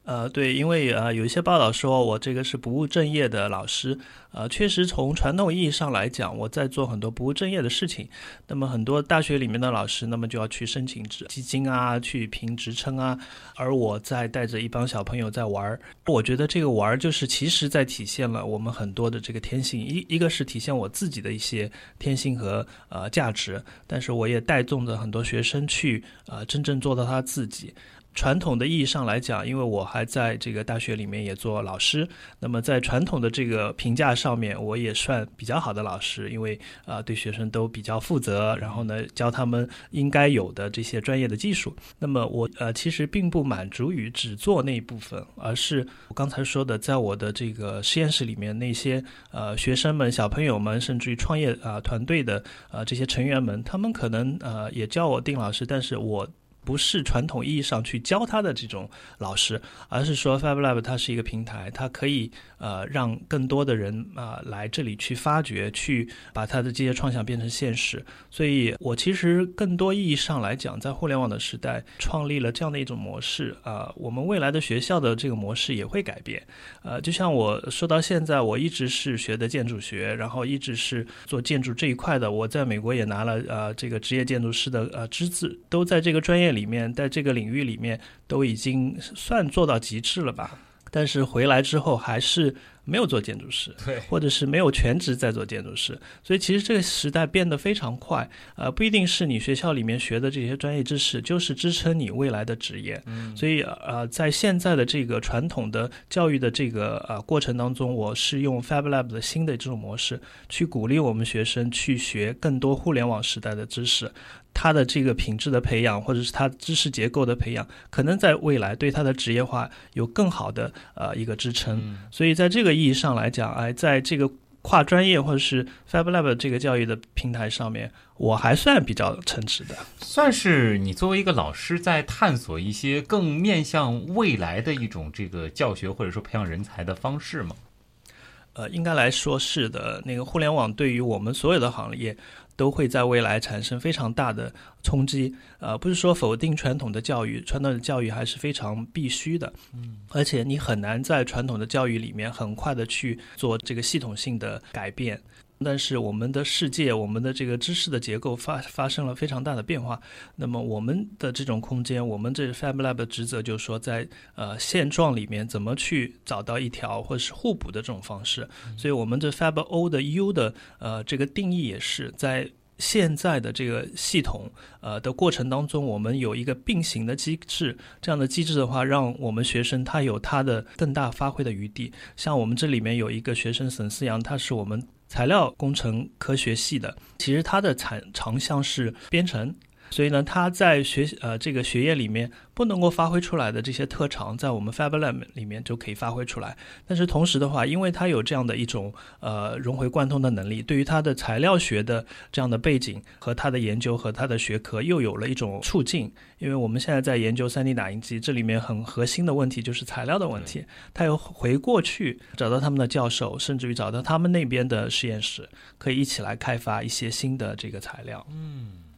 Speaker 1: 呃，对，因为呃有一些报道说我这个是不务正业的老师，呃，确实从传统意义上来讲，我在做很多不务正业的事情。那么很多大学里面的老师，那么就要去申请职基金啊，去评职称啊，而我在带着一帮小朋友在玩儿。我觉得这个玩儿就是其实在体现了我们很多的这个天性，一一个是体现我自己的一些天性和呃价值，但是我也带动着很多学生去呃真正做到他自己。传统的意义上来讲，因为我还在这个大学里面也做老师，那么在传统的这个评价上面，我也算比较好的老师，因为啊对学生都比较负责，然后呢教他们应该有的这些专业的技术。那么我呃其实并不满足于只做那一部分，而是我刚才说的，在我的这个实验室里面那些呃学生们、小朋友们，甚至于创业啊团队的呃这些成员们，他们可能呃也叫我丁老师，但是我。不是传统意义上去教他的这种老师，而是说 FabLab 它是一个平台，它可以呃让更多的人啊来这里去发掘，去把他的这些创想变成现实。所以我其实更多意义上来讲，在互联网的时代，创立了这样的一种模式啊，我们未来的学校的这个模式也会改变。呃，就像我说到现在，我一直是学的建筑学，然后一直是做建筑这一块的。我在美国也拿了呃这个职业建筑师的呃资质，都在这个专业。里面在这个领域里面都已经算做到极致了吧？但是回来之后还是没有做建筑师，
Speaker 2: 对，
Speaker 1: 或者是没有全职在做建筑师。所以其实这个时代变得非常快，呃，不一定是你学校里面学的这些专业知识就是支撑你未来的职业。
Speaker 2: 嗯，
Speaker 1: 所以呃，在现在的这个传统的教育的这个呃过程当中，我是用 FabLab 的新的这种模式去鼓励我们学生去学更多互联网时代的知识。他的这个品质的培养，或者是他知识结构的培养，可能在未来对他的职业化有更好的呃一个支撑。所以在这个意义上来讲，哎，在这个跨专业或者是 FabLab 这个教育的平台上面，我还算比较称职的。
Speaker 2: 算是你作为一个老师，在探索一些更面向未来的一种这个教学或者说培养人才的方式吗？
Speaker 1: 呃，应该来说是的。那个互联网对于我们所有的行业。都会在未来产生非常大的冲击，呃，不是说否定传统的教育，传统的教育还是非常必须的，
Speaker 2: 嗯，
Speaker 1: 而且你很难在传统的教育里面很快的去做这个系统性的改变。但是我们的世界，我们的这个知识的结构发发生了非常大的变化。那么我们的这种空间，我们这 FabLab 的职责就是说，在呃现状里面怎么去找到一条或者是互补的这种方式。所以我们这 FabO 的 U 的呃这个定义也是在。现在的这个系统呃的过程当中，我们有一个并行的机制，这样的机制的话，让我们学生他有他的更大发挥的余地。像我们这里面有一个学生沈思阳，他是我们材料工程科学系的，其实它的产长项是编程。所以呢，他在学呃这个学业里面不能够发挥出来的这些特长，在我们 FabLab 里面就可以发挥出来。但是同时的话，因为他有这样的一种呃融会贯通的能力，对于他的材料学的这样的背景和他的研究和他的学科又有了一种促进。因为我们现在在研究 3D 打印机，这里面很核心的问题就是材料的问题。他又回过去找到他们的教授，甚至于找到他们那边的实验室，可以一起来开发一些新的这个材料。
Speaker 2: 嗯。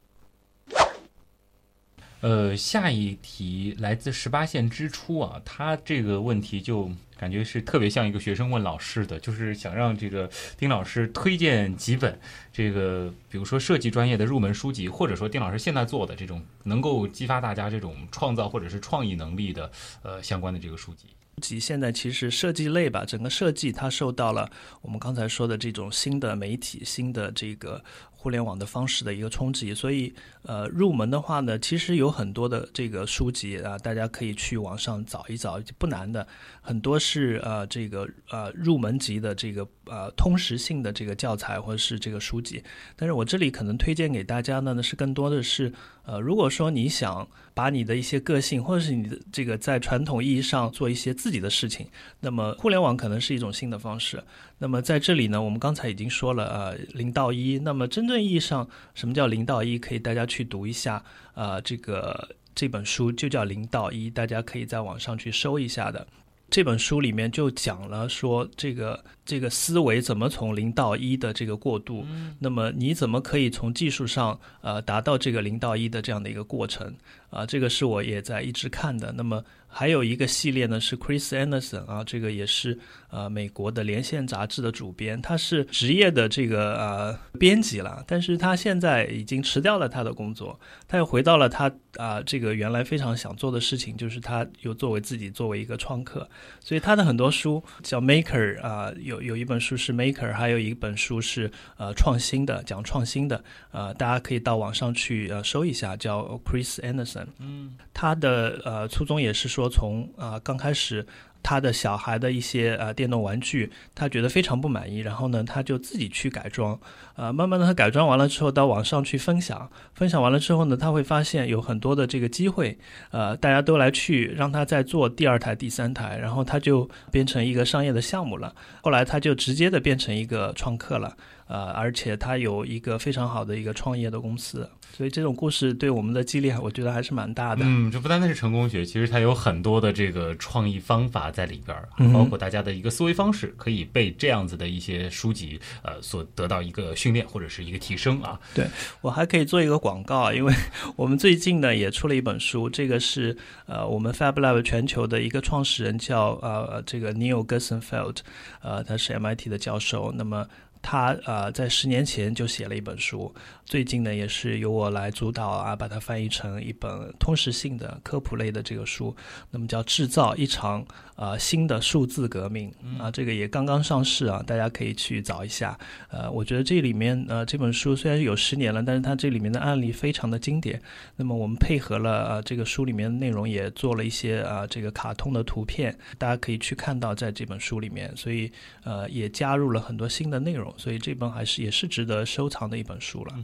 Speaker 2: 呃，下一题来自十八线之初啊，他这个问题就感觉是特别像一个学生问老师的，就是想让这个丁老师推荐几本这个，比如说设计专业的入门书籍，或者说丁老师现在做的这种能够激发大家这种创造或者是创意能力的呃相关的这个书籍。
Speaker 1: 及现在其实设计类吧，整个设计它受到了我们刚才说的这种新的媒体、新的这个。互联网的方式的一个冲击，所以呃，入门的话呢，其实有很多的这个书籍啊，大家可以去网上找一找，不难的，很多是呃这个呃入门级的这个呃通识性的这个教材或者是这个书籍。但是我这里可能推荐给大家呢，呢是更多的是呃，如果说你想把你的一些个性或者是你的这个在传统意义上做一些自己的事情，那么互联网可能是一种新的方式。那么在这里呢，我们刚才已经说了呃零到一，那么真正意义上，什么叫零到一？可以大家去读一下，呃，这个这本书就叫零到一，大家可以在网上去搜一下的。这本书里面就讲了说，这个这个思维怎么从零到一的这个过渡，那么你怎么可以从技术上呃达到这个零到一的这样的一个过程啊？这个是我也在一直看的。那么。还有一个系列呢，是 Chris Anderson 啊，这个也是呃美国的连线杂志的主编，他是职业的这个呃编辑了，但是他现在已经辞掉了他的工作，他又回到了他啊这个原来非常想做的事情，就是他有作为自己作为一个创客，所以他的很多书叫 Maker 啊，有有一本书是 Maker，还有一本书是呃创新的，讲创新的，呃大家可以到网上去呃搜一下，叫 Chris Anderson，嗯，他的呃初衷也是说。说从啊刚开始，他的小孩的一些呃电动玩具，他觉得非常不满意，然后呢，他就自己去改装，呃，慢慢的他改装完了之后，到网上去分享，分享完了之后呢，他会发现有很多的这个机会，呃，大家都来去让他再做第二台、第三台，然后他就变成一个商业的项目了，后来他就直接的变成一个创客了。呃，而且他有一个非常好的一个创业的公司，所以这种故事对我们的激励，我觉得还是蛮大的。
Speaker 2: 嗯，这不单单是成功学，其实它有很多的这个创意方法在里边儿，包括大家的一个思维方式，可以被这样子的一些书籍呃所得到一个训练或者是一个提升啊。
Speaker 1: 对我还可以做一个广告，因为 我们最近呢也出了一本书，这个是呃我们 FabLab 全球的一个创始人叫呃这个 Neil Gershenfeld，呃他是 MIT 的教授，那么。他呃，在十年前就写了一本书，最近呢，也是由我来主导啊，把它翻译成一本通识性的科普类的这个书，那么叫《制造一场呃新的数字革命》啊，这个也刚刚上市啊，大家可以去找一下。呃，我觉得这里面呃这本书虽然有十年了，但是它这里面的案例非常的经典。那么我们配合了呃这个书里面的内容，也做了一些啊这个卡通的图片，大家可以去看到在这本书里面，所以呃也加入了很多新的内容。所以这本还是也是值得收藏的一本书了。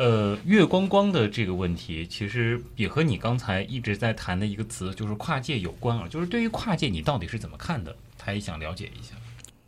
Speaker 2: 呃，月光光的这个问题，其实也和你刚才一直在谈的一个词，就是跨界有关啊。就是对于跨界，你到底是怎么看的？他也想了解一下。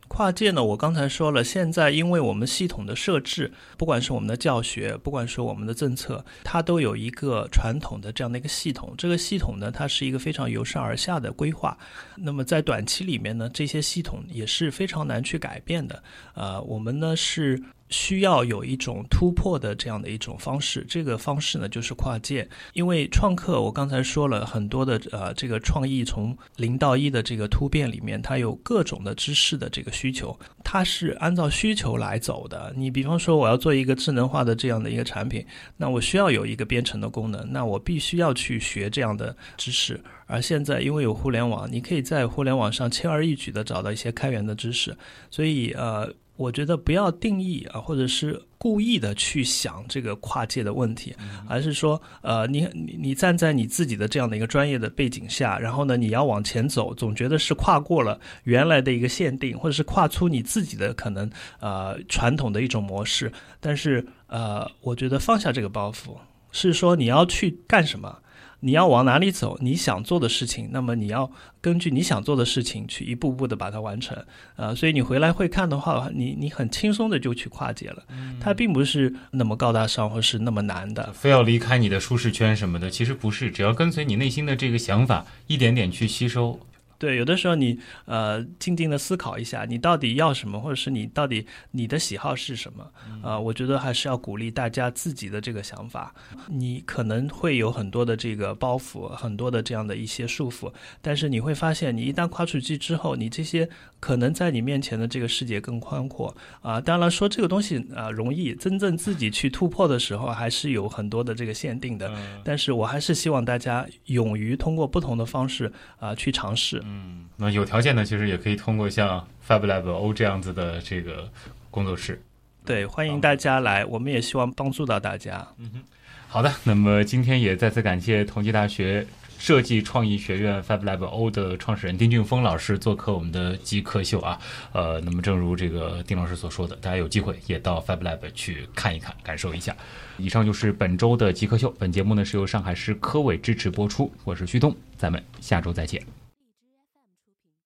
Speaker 1: 跨界呢？我刚才说了，现在因为我们系统的设置，不管是我们的教学，不管是我们的政策，它都有一个传统的这样的一个系统。这个系统呢，它是一个非常由上而下的规划。那么在短期里面呢，这些系统也是非常难去改变的。呃，我们呢是。需要有一种突破的这样的一种方式，这个方式呢就是跨界。因为创客，我刚才说了很多的呃，这个创意从零到一的这个突变里面，它有各种的知识的这个需求，它是按照需求来走的。你比方说，我要做一个智能化的这样的一个产品，那我需要有一个编程的功能，那我必须要去学这样的知识。而现在因为有互联网，你可以在互联网上轻而易举的找到一些开源的知识，所以呃。我觉得不要定义啊，或者是故意的去想这个跨界的问题，而是说，呃，你你你站在你自己的这样的一个专业的背景下，然后呢，你要往前走，总觉得是跨过了原来的一个限定，或者是跨出你自己的可能呃传统的一种模式。但是呃，我觉得放下这个包袱，是说你要去干什么。你要往哪里走？你想做的事情，那么你要根据你想做的事情去一步步的把它完成。呃，所以你回来会看的话，你你很轻松的就去跨界了。它并不是那么高大上或是那么难的。
Speaker 2: 非要离开你的舒适圈什么的，其实不是，只要跟随你内心的这个想法，一点点去吸收。
Speaker 1: 对，有的时候你呃静静的思考一下，你到底要什么，或者是你到底你的喜好是什么？呃，我觉得还是要鼓励大家自己的这个想法。你可能会有很多的这个包袱，很多的这样的一些束缚，但是你会发现，你一旦跨出去之后，你这些可能在你面前的这个世界更宽阔啊。当然说这个东西啊容易，真正自己去突破的时候，还是有很多的这个限定的。但是我还是希望大家勇于通过不同的方式啊去尝试。
Speaker 2: 嗯，那有条件呢，其实也可以通过像 FabLab O 这样子的这个工作室，
Speaker 1: 对，欢迎大家来，我们也希望帮助到大家。
Speaker 2: 嗯哼，好的，那么今天也再次感谢同济大学设计创意学院 FabLab O 的创始人丁俊峰老师做客我们的极客秀啊。呃，那么正如这个丁老师所说的，大家有机会也到 FabLab 去看一看，感受一下。以上就是本周的极客秀，本节目呢是由上海市科委支持播出，我是旭东，咱们下周再见。